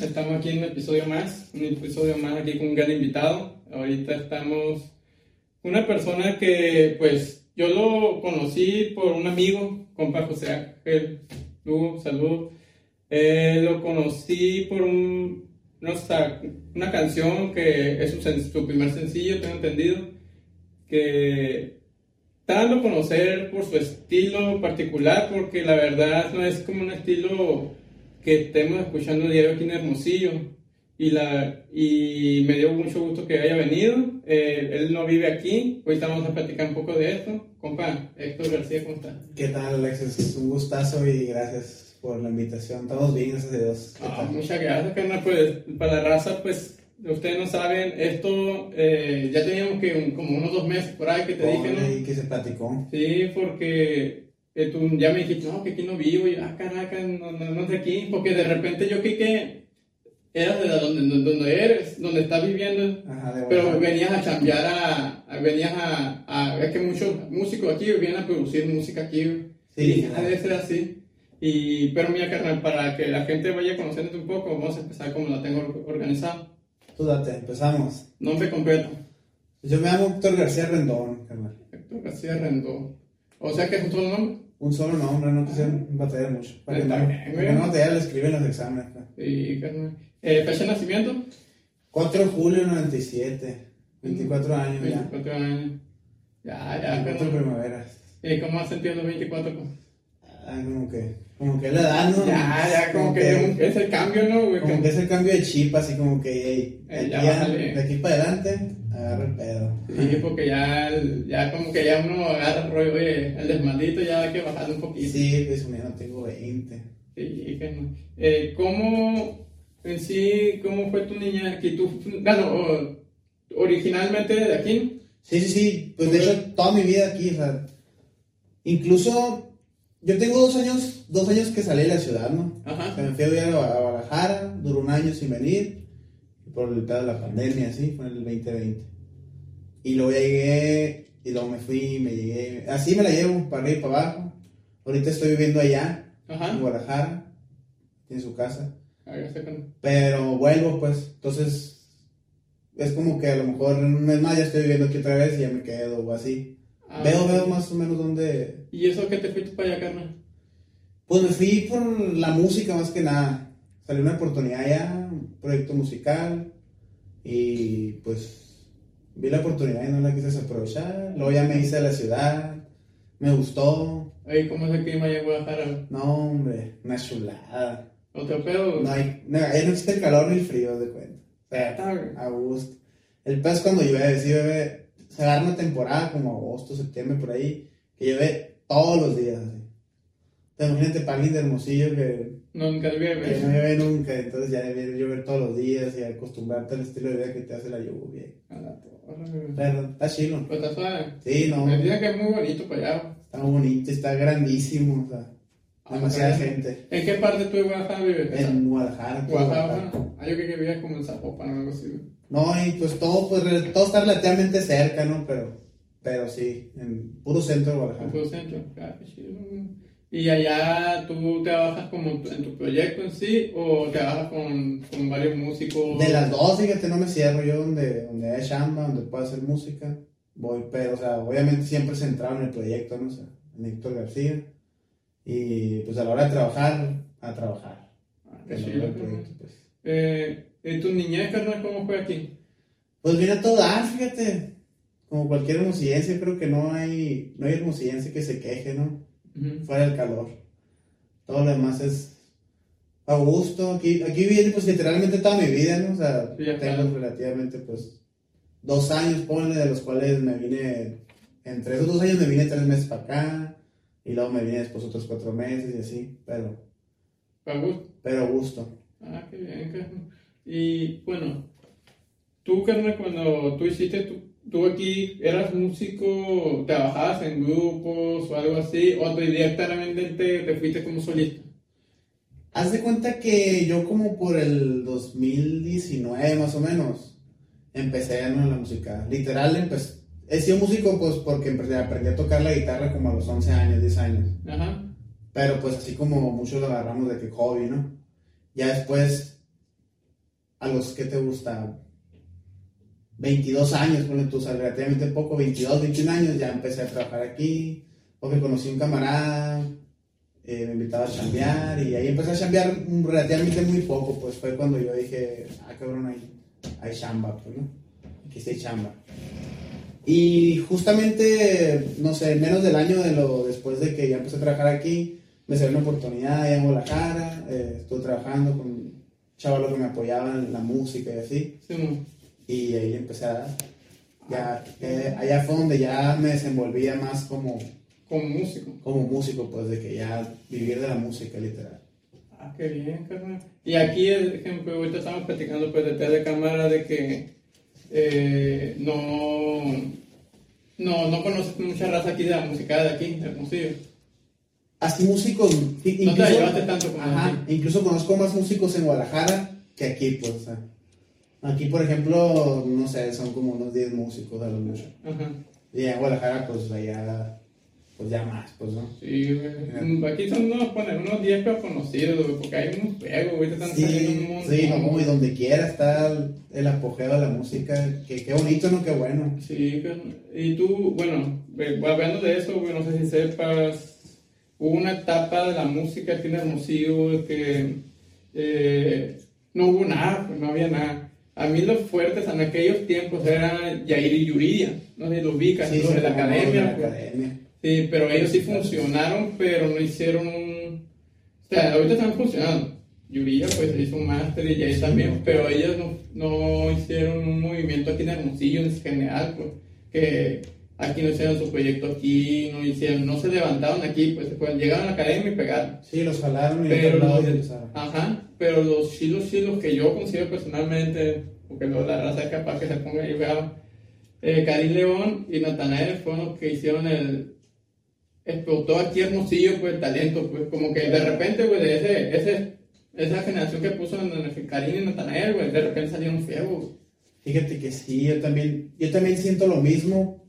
estamos aquí en un episodio más, un episodio más aquí con un gran invitado. Ahorita estamos con una persona que pues yo lo conocí por un amigo, compa José Ángel Lugo, salud. Eh, lo conocí por un, no una canción que es su, su primer sencillo, tengo entendido, que dando a conocer por su estilo particular, porque la verdad no es como un estilo que estemos escuchando diario aquí en Hermosillo. Y, la, y me dio mucho gusto que haya venido. Eh, él no vive aquí. Ahorita vamos a platicar un poco de esto. Compa, Héctor García, ¿cómo está? ¿Qué tal, Alexis? Un gustazo y gracias por la invitación. Estamos bien, gracias a Dios. ¿Qué Ah, muchas gracias, carnal. Pues para la raza, pues ustedes no saben, esto eh, ya teníamos que un- como unos dos meses por ahí que te dije, ¿no? Y que se platicó. Sí, porque eh, tú ya me dijiste, no, que aquí no vivo, y yo, ah, caraca, no, no, no sé aquí, porque de repente yo creí que eras de donde, donde, eres, donde estás viviendo, Ajá, pero venías a chambear a, a- venías a, a, es que muchos músicos aquí vienen a producir música aquí, Sí, y claro. debe ser así. Y, pero mira, carnal, para que la gente vaya conociéndote un poco, vamos a empezar como la tengo or- organizada. Tú date, empezamos. Nombre completo, Yo me llamo Héctor García Rendón, carnal. Héctor García Rendón. O sea que es un solo nombre. Un solo nombre, no quise batallar mucho. Para que no, güey. que no batallar, le escriben los exámenes. pues. Sí, carnal. Eh, fecha de nacimiento, 4 de julio del 97. 24 años ya. 24 años. Ya, ya, 24 carnal. primaveras. ¿Y cómo has sentido los 24? pues? Ah, como que, como que la edad, ¿no? Ya, ya, como que es el cambio, ¿no, güey? Como que es el cambio de chip, así como que, hey, de, aquí ya a- bájale. de aquí para adelante, agarra el pedo. Sí, porque ya, ya como que ya uno agarra el rollo, oye, el desmaldito ya hay que bajarle un poquito. Sí, pues mira, no tengo 20. Sí, carnal. Eh, ¿Cómo, en sí, cómo fue tu niña aquí? Tú, bueno, originalmente de aquí, Sí, sí, sí. Pues de hecho, toda mi vida aquí, o sea, incluso yo tengo dos años, dos años que salí de la ciudad, ¿no? Ajá. O sea, me fui a vivir a a Guadalajara, duró un año sin venir, por el pedo de la pandemia, así, fue en el 2020. Y luego ya llegué, y luego me fui, me llegué, así me la llevo, para arriba y para abajo. Ahorita estoy viviendo allá, en. Guadalajara, en su casa. Ah, ya sé, carnal. Pero vuelvo, pues, entonces es como que a lo mejor en un mes más ya estoy viviendo aquí otra vez y ya me quedo o así. Ah, veo, veo más o menos dónde... ¿Y eso que te fuiste para allá, carnal? Pues me fui por la música más que nada. Salió una oportunidad allá, un proyecto musical y pues vi la oportunidad y no la quise desaprovechar. Luego ya me hice de la ciudad, me gustó. Oye, ¿cómo es el clima allá en Guadalajara? No, hombre, una chulada. ¿Otro pedo? No hay, no, ahí no existe el calor ni el frío, de cuenta. O sea, a gusto. El pez cuando llueve, sí llueve, se agarra una temporada como agosto, septiembre, por ahí, que llueve todos los días. Así. Te imagínate para alguien de Hermosillo que, nunca que llueve. no llueve nunca, entonces ya debe llover todos los días y acostumbrarte al estilo de vida que te hace la lluvia. A la torre. Pero está chilo. Pues está suave. Sí, no, Me dicen que es muy bonito para allá. está muy bonito, está grandísimo, o sea, demasiada gente. ¿En qué parte tú de Guadalajara vives? En Guadalajara. Guadalajara. Ah, yo que vivías como en Zapopan o algo así. No, y pues todo, pues, todo está relativamente cerca, ¿no? Pero, pero sí, en puro centro de En Guadalajara. puro centro. Chido, güey. Y allá tú trabajas como en tu proyecto en sí o trabajas con, con varios músicos. De las dos, fíjate, no me cierro yo donde, donde hay chamba, donde puedo hacer música. Voy, pero, o sea, obviamente siempre centrado en el proyecto, ¿no? O sea, en Héctor García. Y pues a la hora de trabajar, a trabajar. Ah, qué el chido, proyecto, pues. Eh, ¿En tu niñez, carnal, cómo fue aquí? Pues viene a todo dar, fíjate. Como cualquier hermosillense, creo que no hay, no hay hermosillense que se queje, ¿no? Ujú. fuera del calor. Todo lo demás es a gusto. Aquí, aquí viví pues literalmente toda mi vida, ¿no? O sea, Sí, tengo claro. relativamente pues dos años, ponle, de los cuales me vine, entre esos dos años me vine tres meses para acá, y luego me vine después otros cuatro meses y así, pero, ¿Para gusto? pero a gusto. Ah, qué bien, carnal. Y bueno, tú, carnal, cuando tú hiciste, tú, tú aquí eras músico, trabajabas en grupos o algo así, o directamente te, te fuiste como solista. Haz de cuenta que yo como por el 2019 más o menos, empecé en la música. Literal, empecé, he sido músico pues porque aprendí a tocar la guitarra como a los 11 años, 10 años. Ajá. Pero pues así como muchos lo agarramos de que hobby, ¿no? Ya después a los que te gusta 22 años, ponle tú, o sea, relativamente poco, 22, 21 años, ya empecé a trabajar aquí, porque conocí un camarada, eh, me invitaba a chambear, y ahí empecé a chambear relativamente muy poco, pues fue cuando yo dije, ah, cabrón, hay, hay chamba, pues, ¿no? Aquí está chamba. Y justamente, no sé, menos del año de lo, después de que ya empecé a trabajar aquí, me salió una oportunidad allá en Guadalajara, eh, estuve trabajando con chavalos que me apoyaban en la música y así. Y ahí empecé a... Ya, eh, allá fue donde ya me desenvolvía más como... Como músico. Como músico, pues, de que ya vivir de la música, literal. Ah, qué bien, carnal. Y aquí, por ejemplo, ahorita estamos platicando pues detrás de cámara de que eh, no, no, no conoces mucha raza aquí de la música de aquí, del Hermosillo. Así músicos. Incluso, no te llevaste tanto como ajá, Incluso conozco más músicos en Guadalajara que aquí, pues. O sea, aquí, por ejemplo, no sé, son como unos 10 músicos a lo mucho. Ajá. Y en Guadalajara, pues allá pues ya más, pues, ¿no? Sí, güey. Aquí son unos, poner unos 10 pero conocidos, güey, porque hay unos juegos, güey, te están sí, saliendo un montón. Sí, no, y donde quiera está el, apogeo de la música, que qué bonito, ¿no? Qué bueno. Sí, y tú, bueno, hablando de eso, güey, no sé si sepas, hubo una etapa de la música aquí en Hermosillo que eh, no hubo nada, pues no había nada. A mí los fuertes en aquellos tiempos eran Yair y Yuridia, no sé si los ubicas, sí, los de la academia. La pues. Sí, pero ellos sí funcionaron, pero no hicieron un... O sea, ahorita están funcionando. Yuriya pues hizo un máster y ya también, pero ellos no, no, hicieron un movimiento aquí en Hermosillo en general, pues, que aquí no hicieron su proyecto aquí, no hicieron, no se levantaron aquí, pues se llegaron a la academia y pegaron. Sí, los jalaron y pero los, Ajá, pero los chilos chilos que yo considero personalmente, porque luego la raza es capaz que se ponga ahí, vea, eh, Karim León y Natanael fueron los que hicieron el, explotó aquí Hermosillo, pues, el talento, pues, como que de repente, güey, de ese, ese, esa generación que puso en el Karim y Natanael, güey, de repente salieron feos, Fíjate que sí, yo también, yo también siento lo mismo,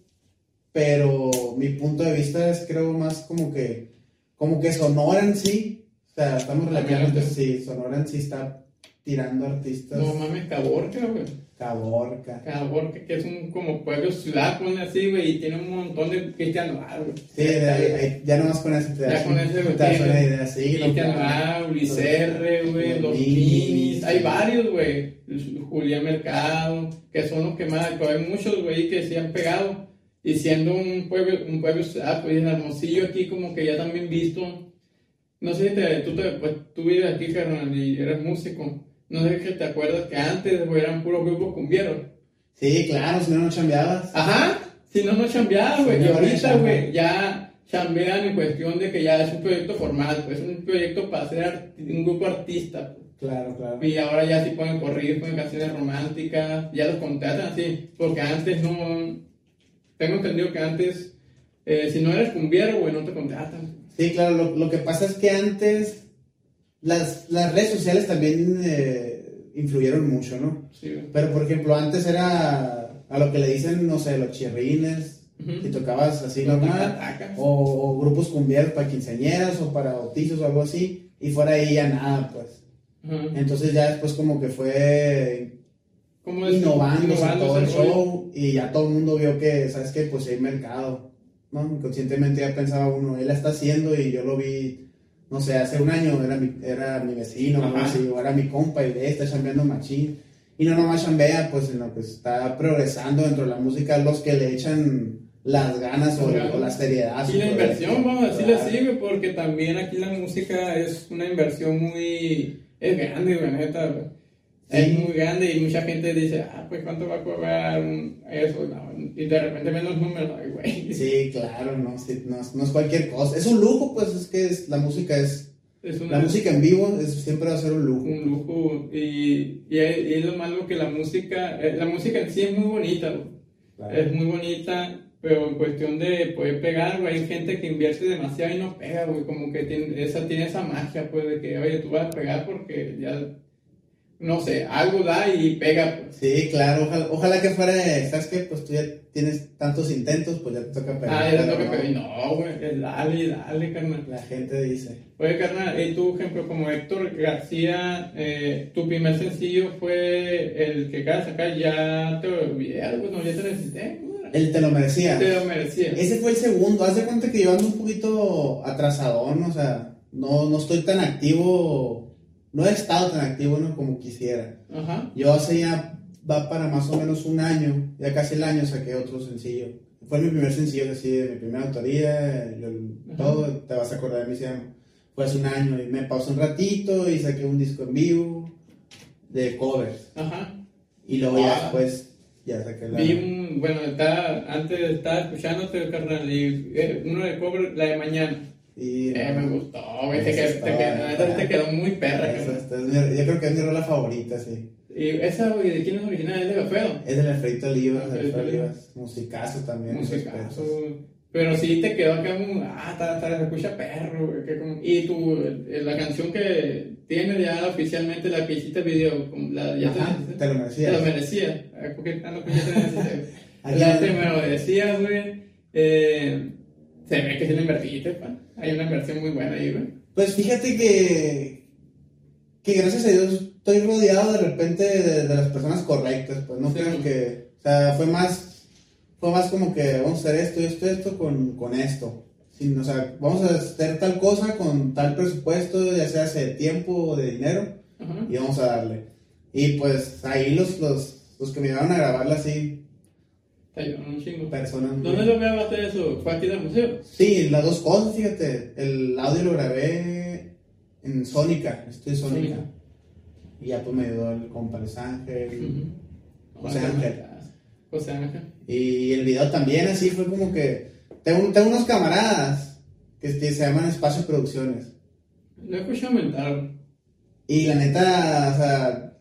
pero mi punto de vista es creo más como que, como que Sonora en sí, o sea, estamos relativamente, sí, Sonora en sí está tirando artistas. No mames, Caborca, güey. Caborca. Caborca, que es un como pueblo ciudad, pone así, güey, y tiene un montón de cristianos, güey. Sí, de ahí, ya nomás con ese te Ya con ese, güey. Te das una idea, sí. Cristian Ulicerre, güey, los Minis, hay varios, güey. Julián Mercado, que son los que más, pero hay muchos, güey, que se han pegado. Y siendo un pueblo, un pueblo ciudad, pues en Hermosillo aquí como que ya también visto, no sé te, tú, te, pues, tú vives aquí, carnal, y eres músico no sé si te acuerdas que antes eran puros grupos cumbieros. Sí, claro, si no, no chambeabas. Ajá, si no, no chambeabas, güey. y ahorita, güey, ya chambean en cuestión de que ya es un proyecto formal, pues es un proyecto para ser un grupo artista. Pues. Claro, claro. Y ahora ya sí pueden correr, pueden canciones románticas, ya los contratan así, porque antes no. Tengo entendido que antes, eh, si no eres cumbiero, güey, no te contratan. Sí, claro, lo, lo que pasa es que antes las, las redes sociales también eh, influyeron mucho, ¿no? Sí. Pero, por ejemplo, antes era a lo que le dicen, no sé, los chirrines, y tocabas así normal, o, grupos cumbieros para quinceañeras o para bautizos o algo así, y fuera ahí ya nada, pues. Entonces ya después como que fue innovando todo el show, y ya todo el mundo vio que, ¿sabes qué? Pues hay mercado, ¿no? Inconscientemente ya pensaba uno, él la está haciendo y yo lo vi no sé, hace un año era mi, era mi vecino, o era mi compa y de está chambeando machín. Y no nomás chambea, pues, sino que está progresando dentro de la música los que le echan las ganas o, la seriedad. Y la inversión, vamos a decirle así, porque también aquí la música es una inversión muy... es grande, güey, neta, es muy grande y mucha gente dice, ah, pues cuánto va a cobrar eso, y de repente ven los números, ay, güey. Sí, claro, no, no, es cualquier cosa. Es un lujo, pues es que la música es... la música en vivo es, siempre va a ser un lujo. Un lujo, y, y, es lo malo que la música, eh, la música en sí es muy bonita, es muy bonita, pero en cuestión de poder pegar, güey, hay gente que invierte demasiado y no pega, güey, como que tiene esa, tiene esa magia, pues, de que, oye, tú vas a pegar porque ya no sé, algo da y pega. Pues. Sí, claro, ojalá, ojalá que fuera, ¿sabes qué? Pues tú ya tienes tantos intentos, pues ya te toca pegar. Ah, ya te pero toca no, pegar. No, güey, dale, dale, carnal. La gente dice. Oye, carnal, y tú, ejemplo, como Héctor García, eh, tu primer sencillo fue el que acabas de sacar, ya te olvidé algo, no, ya te necesité. Él te lo merecía. Te lo merecía. Ese fue el segundo. Haz de cuenta que yo ando un poquito atrasadón, o sea, no, no estoy tan activo, no he estado tan activo ¿no? como quisiera. Ajá. Yo hace ya, va para más o menos un año, ya casi el año saqué otro sencillo. Fue mi primer sencillo, así, de mi primera autoría, yo- todo, te vas a acordar de mí, se llama. Fue hace un año y me pausé un ratito y saqué un disco en vivo de covers. Ajá. Y luego Ah. ya después, ya saqué la... Vi un, bueno, estaba, antes estaba escuchándote, carnal, y eh, uno de cover, la de mañana. Y, Eh, me gustó, güey, te, te, bueno. te quedó muy perra, Esa- esta es mi- yo creo que es mi rola favorita, sí. Y esa, güey, ¿de quién es original? ¿Es de Gafedo? Es del Alfredito Olivas, Alfredito Alfredo Olivas. Musicazo también. Musicazo. Pero sí te quedó acá un, ah, está, está, se escucha perro, güey, que como- y tu, eh, la canción que tienes ya oficialmente, la que hiciste video, como la, ya Ajá, te, te lo te merecías. lo merecía, porque ya te necesité. Ya te me lo decías, güey, eh, se ve que sí le invertiste, pa. hay una inversión muy buena ahí, güey. Pues fíjate que, que gracias a Dios estoy rodeado de repente de, de las personas correctas, pues no Sí. creo que, o sea, fue más, fue más como que vamos a hacer esto, esto, esto con, con esto. Sin- o sea, vamos a hacer tal cosa con tal presupuesto, ya sea de tiempo o de dinero, Ajá. y vamos a darle. Y pues ahí los, los, los que me iban a grabarla así, Te ayudaron un chingo. personas. ¿Dónde lo grabaste eso? ¿Fue aquí del museo? Sí, las dos cosas, fíjate. El audio lo grabé en Sónica, estoy Sónica. Sónica. Y ya pues me ayudó el compa Ángel. José Ángel. José Ángel. Y el video también así fue como que... Tengo, tengo unos camaradas que, se llaman Espacio Producciones. Lo he escuchado mentar. Y la neta, o sea,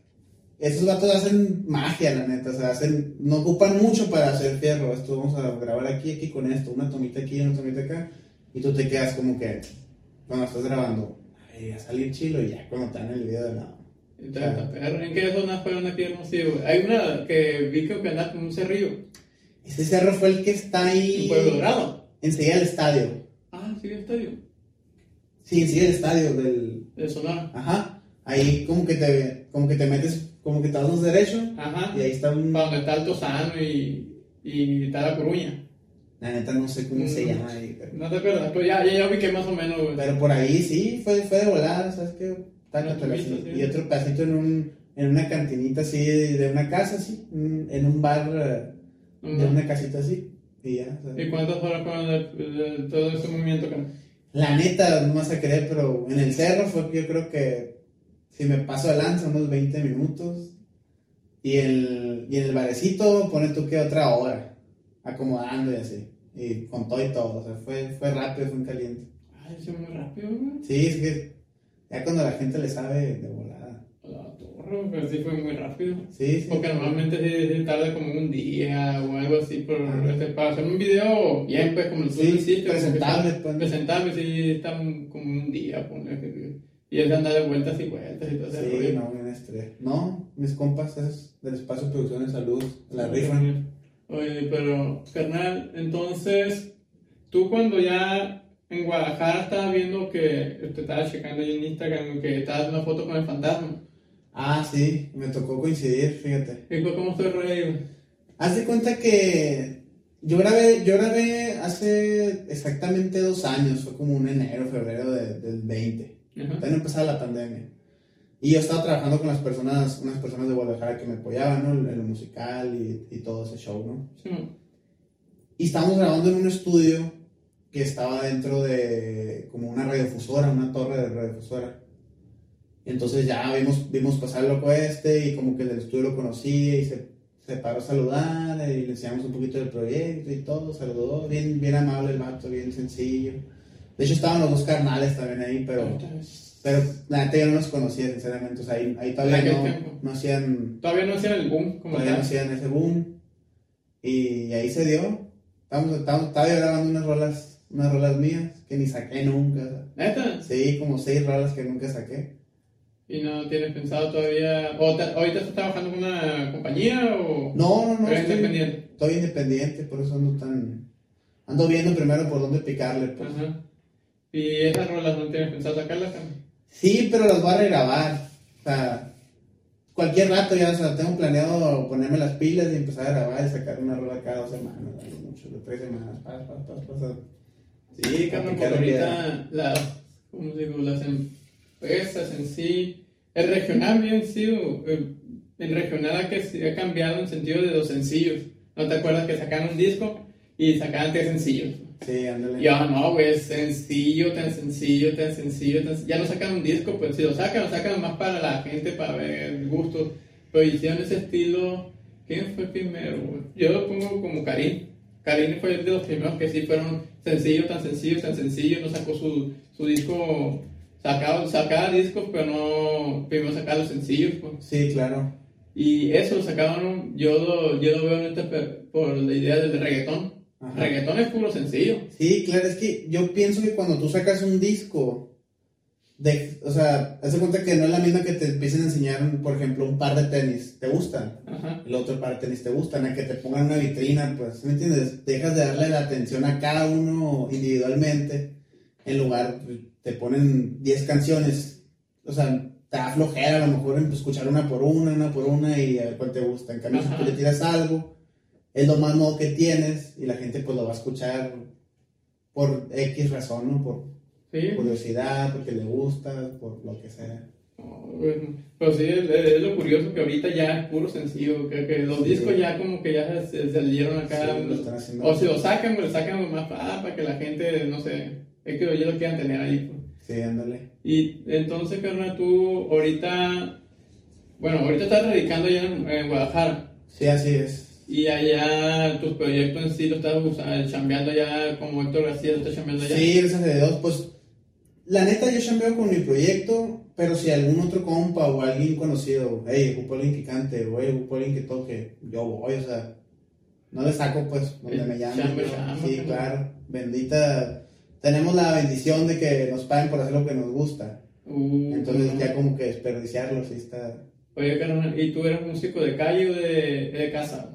esos vatos hacen magia, la neta. O sea, hacen, no ocupan mucho para hacer fierro. Esto vamos a grabar aquí, aquí con esto. Una tomita aquí, una tomita acá. Y tú te quedas como que, cuando estás grabando, ay, a salir chilo. Y ya cuando te dan el video de nada. Está. ¿En qué zona fueron aquí en Hermosillo? güey? Hay una que vi que andas con un cerrillo. Ese cerro fue el que está ahí. En Pueblo Dorado. Enseguida del estadio. Ah, sí, el estadio. Sí, enseguida del estadio del. De Sonora. Ajá. Ahí como que te, como que te metes, como que te vas derecho. Ajá. Y ahí está un. Para donde está el Tosano y, y está la Coruña. La neta no sé cómo se Mm. llama ahí. pero- No te acuerdas, pero ya, ya, ya vi que más o menos, güey. Pero por ahí sí, fue, fue de volada, ¿sabes qué? Una así. tubita, sí. Y otro pedacito en, un, en una cantinita así de, de una casa, así. En un bar eh, de Ujú. una casita así. Y ya. sea. ¿Y cuántas horas fueron de, de todo ese movimiento, cara? La neta, no vas a creer, pero en el cerro fue yo creo que si me paso de lanza unos 20 minutos. Y, el, y en el barecito pone tú que otra hora. Acomodando y así. Y con todo y todo. O sea, fue, fue rápido, fue en caliente. Ay, eso es muy rápido, güey. Sí, es que ya cuando la gente le sabe de volada. La torre, pero sí fue muy rápido. Sí, sí. Porque normalmente sí, sí tarda como un día o algo así por Ajá. este, para hacer un video bien, pues como el Sí, presentable, pues. Presentable, sí, está como un día, ponle que- Y él anda de vueltas y vueltas y todo ese Sí, rollo. no, bien estrés. No, mis compas es del espacio de producción de salud, la rifan. Oye, pero, carnal, entonces, tú cuando ya en Guadalajara estabas viendo que te estabas checando ahí en Instagram que estabas una foto con el fantasma. Ah, sí, me tocó coincidir, fíjate. ¿Y cómo estoy rollo? Haz de cuenta que yo grabé, yo grabé hace exactamente dos años, fue como un enero, febrero de- del 20. Ajá. También empezaba la pandemia. Y yo estaba trabajando con las personas, unas personas de Guadalajara que me apoyaban, ¿no? En lo musical y, y todo ese show, ¿no? Sí, man. Y estábamos grabando en un estudio que estaba dentro de como una radiodifusora, una torre de radiodifusora. Y entonces ya vimos, vimos pasar el loco este y como que el del estudio lo conocía y se, se paró a saludar y le enseñamos un poquito del proyecto y todo, saludó, bien, bien amable el vato, bien sencillo. De hecho estaban los dos carnales también ahí, pero, pero la neta yo no los conocía sinceramente, o sea, ahí, ahí todavía ¿En aquel no, no hacían Todavía no hacían el boom como todavía no tal. hacían ese boom. Y ahí se dio. Estábamos, estábamos, estaba yo grabando unas rolas, unas rolas mías que ni saqué nunca. o sea. ¿Neta? Sí, como seis rolas que nunca saqué. ¿Y no tienes pensado todavía, o te- ahorita estás trabajando con una compañía o No, no, no. Estoy independiente? Estoy independiente, por eso ando tan. Ando viendo primero por dónde picarle, pues. Ajá. ¿Y esas rolas no tienes pensado sacarlas? Sí, pero las voy a regrabar. O sea, cualquier rato ya, o sea, tengo planeado ponerme las pilas y empezar a grabar y sacar una rola cada dos semanas, algo mucho, de tres semanas. pa, pa, pa, pa, o sea, Sí, Carmen, porque ahorita las, ¿cómo digo? las empresas en sí, el regional bien sí, o, eh, el regional ha, que, se ha cambiado en sentido de los sencillos. ¿No te acuerdas que sacaban un disco y sacaban tres sencillos? Sí, ándale. Y ahora no, güey, es sencillo, tan sencillo, tan sencillo, tan... Ya no sacan un disco, pues si lo sacan, lo sacan más para la gente, para ver gustos. Pero hicieron ese estilo... ¿Quién fue primero, güey? Yo lo pongo como Karim. Karim fue de los primeros que sí fueron sencillos, tan sencillos, tan sencillos. No sacó su, su disco... Sacaba, sacaba discos, pero no... Primero sacaba los sencillos, pues. Sí, claro. Y eso lo sacaban, yo lo, yo lo veo en por la idea del reggaetón. Ajá. Reggaetón es puro sencillo. Sí, claro, es que yo pienso que cuando tú sacas un disco, de, o sea, haz de cuenta que no es la misma que te empiecen a enseñar, por ejemplo, un par de tenis, ¿te gustan? Ajá. El otro par de tenis te gustan, a que te pongan una vitrina, pues, ¿me entiendes? Dejas de darle la atención a cada uno individualmente, en lugar, pues, te ponen 10 canciones, o sea, te da flojera a lo mejor en escuchar una por una, una por una y a ver cuál te gusta. En cambio, Ajá. si tú le tiras algo, es lo más nuevo que tienes y la gente pues lo va a escuchar por X razón, ¿no? Por Sí. curiosidad, porque le gusta, por lo que sea. No, bueno, Pero sí, es, es lo curioso que ahorita ya es puro sencillo, que, que los Sí. discos ya como que ya se, se salieron acá. Sí, lo están haciendo. o si lo sacan, pues lo sacan más ah, para que la gente, no sé, es que ellos lo quieran tener ahí. pues. Sí, ándale. Y entonces, carnal, tú ahorita, bueno, ahorita estás radicando allá en, en Guadalajara. Sí, así es. Y allá tus proyectos en sí lo estás usando, chambeando allá como Héctor García, lo estás chambeando allá. Sí, gracias a Dios, pues la neta yo chambeo con mi proyecto, pero si algún otro compa o alguien conocido, hey, ocupo alguien que cante, o hey, ocupo alguien que toque, yo voy, o sea, no le saco pues donde me llamen. chamba, sí, claro, bendita, tenemos la bendición de que nos paguen por hacer lo que nos gusta, Uh, entonces no. ya como que desperdiciarlo, sí está... Oye, carnal, ¿y tú eres músico de calle o de, de casa?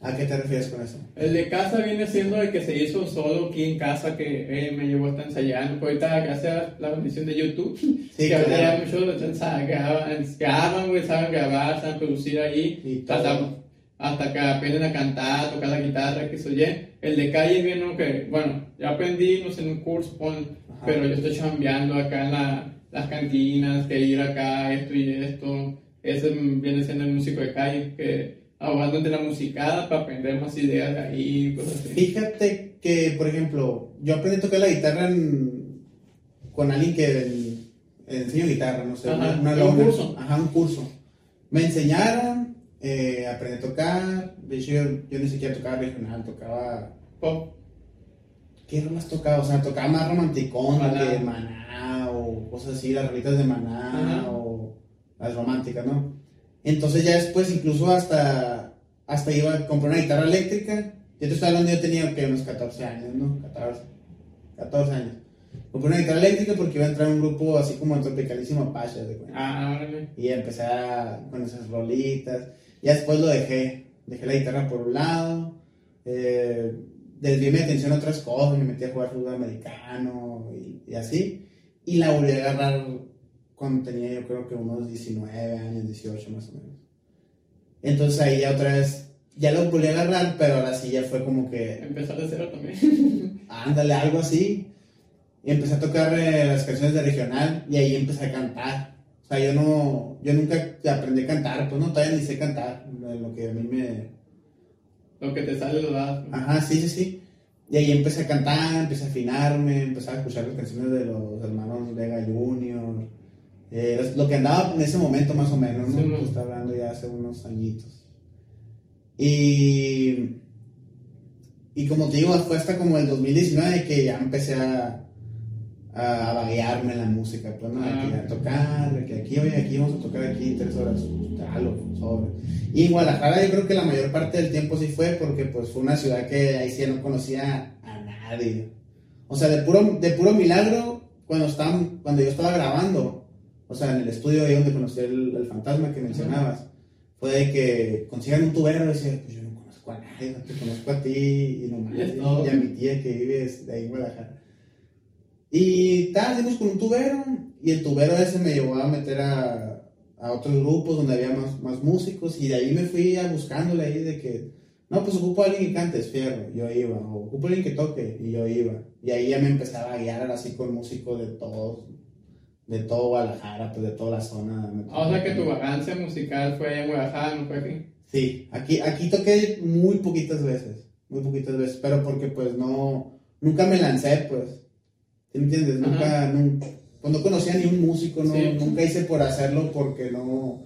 ¿A qué te refieres con eso? El de casa viene siendo el que se hizo solo aquí en casa, que eh, me llevó a estar ensayando. Ahorita, gracias a la bendición de YouTube, Sí, que ahorita ya muchos graban, graban, güey, saben grabar, saben producir ahí, Y todo. hasta, hasta que aprenden a cantar, tocar la guitarra, que se oye. El de calle viene, que, bueno, ya aprendí, no sé, en un curso, pon, pero yo estoy chambeando acá en la- las cantinas, que ir acá, esto y esto. Ese viene siendo el músico de calle, que ahogándote la musicada para aprender más ideas de ahí, cosas así. Fíjate que, por ejemplo, yo aprendí a tocar la guitarra en- con alguien que en- enseño guitarra, no sé, Ajá, una, una un curso. Ajá, un curso. Me enseñaron, eh, aprendí a tocar, de hecho yo, yo ni siquiera tocaba regional, tocaba... Pop. ¿Qué rolas tocaba? O sea, tocaba más romanticón, Maná. de Maná, o cosas así, las rolitas de Maná, Ajá. o las románticas, ¿no? Entonces ya después incluso hasta, hasta iba a comprar una guitarra eléctrica. Yo te estoy hablando, yo tenía que unos 14 años, ¿no? 14, 14 años. Compré una guitarra eléctrica porque iba a entrar a un grupo así como el Tropicalísimo Apache, de. Ah. Y empecé a- con esas rolitas. Ya después lo dejé. Dejé la guitarra por un lado. Eh, desvié mi atención a otras cosas. Me metí a jugar fútbol americano y, y así. Y la volví a agarrar cuando tenía yo creo que unos 19 años, 18 más o menos. Entonces ahí ya otra vez, ya lo volví a agarrar, pero ahora sí ya fue como que Empezar de cero también. ándale, algo así. Y empecé a tocar eh, las canciones de regional y ahí empecé a cantar. O sea, yo no, yo nunca aprendí a cantar, pues no, todavía ni sé cantar, lo que a mí me... Lo que te sale lo das. Ajá, sí, sí, sí. Y ahí empecé a cantar, empecé a afinarme, empecé a escuchar las canciones de los hermanos Vega Junior. Eh, lo que andaba en ese momento más o menos, ¿no? Sí, Está hablando ya hace unos añitos. Y... Y como te digo, fue hasta como el 2019 que ya empecé a, a, a vaguearme en la música, pues, ¿no? Ah. a tocar, que aquí, oye, aquí vamos a tocar aquí tres horas, jalo, sobre. Y en Guadalajara yo creo que la mayor parte del tiempo sí fue porque pues fue una ciudad que ahí sí no conocía a nadie. O sea, de puro, de puro milagro, cuando, estaban, cuando yo estaba grabando, o sea, en el estudio ahí donde conocí el, el fantasma que mencionabas, fue de que consigan un tubero, y decía, pues yo no conozco a nadie, no te conozco a ti y nomás, Y y, a mi tía que vive de ahí en Guadalajara. Y tal, dimos con un tubero, y el tubero ese me llevó a meter a, a otros grupos donde había más, más músicos, y de ahí me fui a buscándole ahí de que, no, pues ocupo a alguien que cante, es fierro, yo iba, o ocupo a alguien que toque, y yo iba. Y ahí ya me empezaba a guiar así con músicos de todos, de todo Guadalajara, pues de toda la zona. Ah, o sea que tu vacancia musical fue en Guadalajara, no fue aquí. Sí, aquí, aquí toqué muy poquitas veces, muy poquitas veces, pero porque pues no, nunca me lancé, pues, ¿sí me entiendes? Ajá. Nunca, nunca, pues no conocía ni un músico, no, Sí. nunca hice por hacerlo porque no...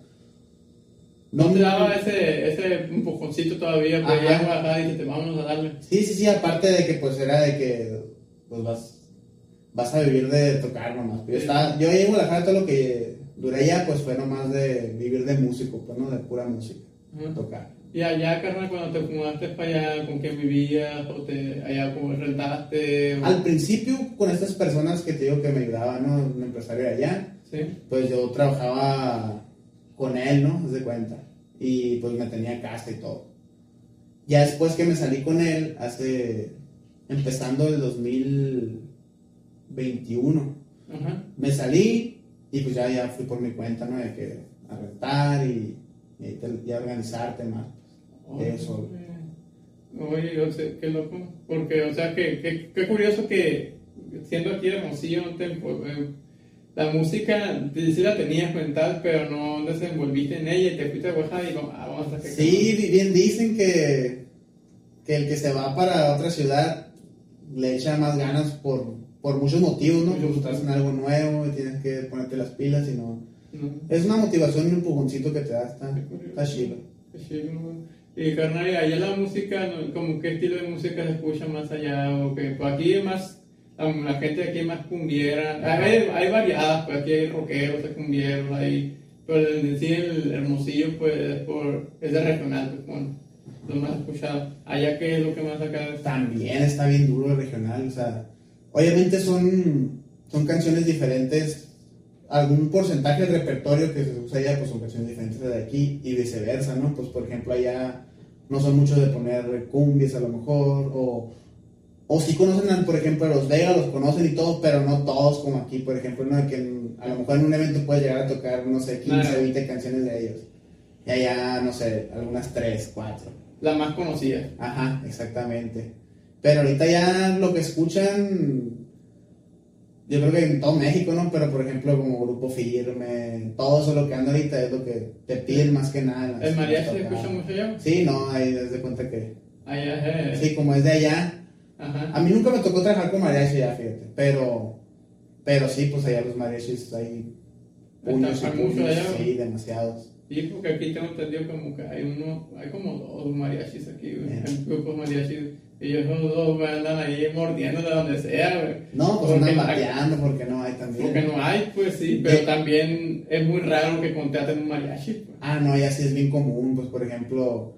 No te daba ese, ese empujoncito todavía, pues Ajá. ya en Guadalajara y dijiste, vámonos a darle. Sí, sí, sí, aparte de que pues era de que pues vas, vas a vivir de tocar nomás. Yo, estaba, yo ahí en Guadalajara todo lo que duré ya pues fue nomás de vivir de músico, pues no de pura música, Ajá. tocar. Y allá, carnal, cuando te mudaste para allá, ¿con quién vivías? ¿O te, allá como rentaste? O... Al principio con estas personas que te digo que me ayudaban, ¿no? Un empresario allá, Sí. pues yo trabajaba con él, ¿no? De cuenta. Y pues me tenía casa y todo. Ya después que me salí con él, hace, empezando el 2021, Ajá. me salí y pues ya, ya fui por mi cuenta, ¿no? De que a rentar y, y te- ya organizarte más. Eso. Oye, o sea, qué loco. Porque, o sea, que, que- qué curioso que siendo aquí Hermosillo, no te- eh, la música sí la tenías mental, pero no desenvolviste en ella y te fuiste a Guadalajara y vamos, ah, vamos a sacar. Sí, bi- bien dicen que, que el que se va para otra ciudad le echa más ganas por, por muchos motivos, ¿no? Estás en algo nuevo y tienes que ponerte las pilas y no... No. Es una motivación y un empujoncito que te da, está, está chido. Y carnal, allá la música, como qué estilo de música se escucha más allá, o que pues aquí es más, la, gente aquí es más cumbiera, hay, hay variadas, pues aquí hay rockeros, hay cumbieros, hay, pero en sí el hermosillo pues es por, es de regional, pues bueno, lo más escuchado. Allá qué es lo que más acá. También está bien duro el regional, o sea, obviamente son, son canciones diferentes, algún porcentaje del repertorio que se usa allá pues son canciones diferentes de aquí y viceversa, ¿no? Pues por ejemplo allá no son muchos de poner cumbias a lo mejor, o, o sí conocen, por ejemplo, a los Vega, los conocen y todo, pero no todos como aquí, por ejemplo, ¿no? Que en- a lo mejor en un evento puedes llegar a tocar, no sé, 15, Claro. 20 canciones de ellos. Y allá, no sé, algunas 3, 4. La más conocida. Ajá, exactamente. Pero ahorita ya lo que escuchan, yo creo que en todo México, ¿no? Pero por ejemplo, como Grupo Firme, todo eso lo que anda ahorita es lo que te piden más que nada. ¿El mariachi se escucha mucho allá? Sí, no, ahí desde cuenta que. Allá. Sí, como es de allá. Ajá. A mí nunca me tocó trabajar con mariachi ya, fíjate. Pero, pero sí, pues allá los mariachis hay puños y puños, allá. sí, demasiados. Sí, porque aquí tengo entendido como que hay uno, hay como dos mariachis aquí. Hay grupos mariachis. Y ellos los dos güey, andan ahí mordiendo de donde sea, güey. No, pues Porque andan bateando porque no hay también. Porque no hay, pues sí, pero también es muy raro que contraten un mariachi. pues. Ah, no, ya sí es bien común, pues por ejemplo,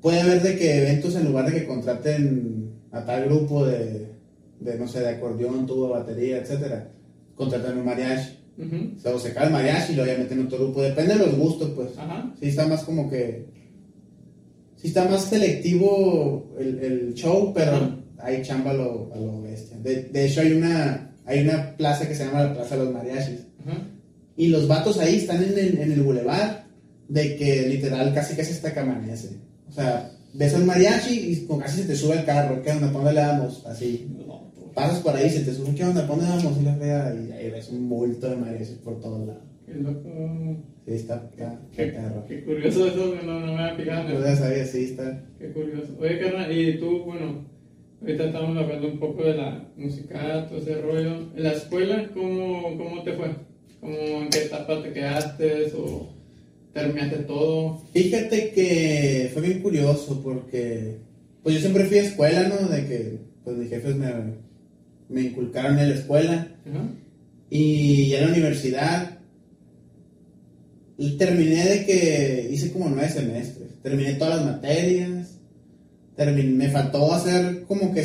puede haber de que eventos en lugar de que contraten a tal grupo de, de no sé, de acordeón, tubo, batería, etcétera, contratan un mariachi. Ujú. O sea, o se cae el mariachi y luego ya meten otro grupo, depende de los gustos, pues. Ajá. Sí está más como que, sí está más selectivo el, el show, pero hay chamba a lo, a lo bestia. De, de hecho hay una, hay una plaza que se llama la Plaza de los Mariachis. Ajá. Y los vatos ahí están en el, en el bulevar de que literal casi casi hasta que amanece. O sea, ves al mariachi y con casi se te sube el carro. ¿Qué onda? ¿Para dónde le damos? Así. Pues, Pasas por ahí y se te sube. ¿Qué onda? ¿Para dónde la frega. Y ahí ves un bulto de mariachis por todos lados. Qué loco. Sí, está, está, Qué, está qué curioso eso, que no, no me había fijado. eso. ya sabía, sí, está. Qué curioso. Oye, carnal, y tú, bueno, ahorita estamos hablando un poco de la musical, todo ese rollo. En la escuela, ¿cómo, cómo te fue? ¿Cómo, ¿En qué etapa te quedaste o terminaste todo? Fíjate que fue bien curioso porque, pues yo siempre fui a escuela, ¿no? De que, pues mis jefes me, me inculcaron en la escuela. Ajá. Y ya en la universidad y terminé de que hice como nueve semestres. Terminé todas las materias. terminé- me faltó hacer como que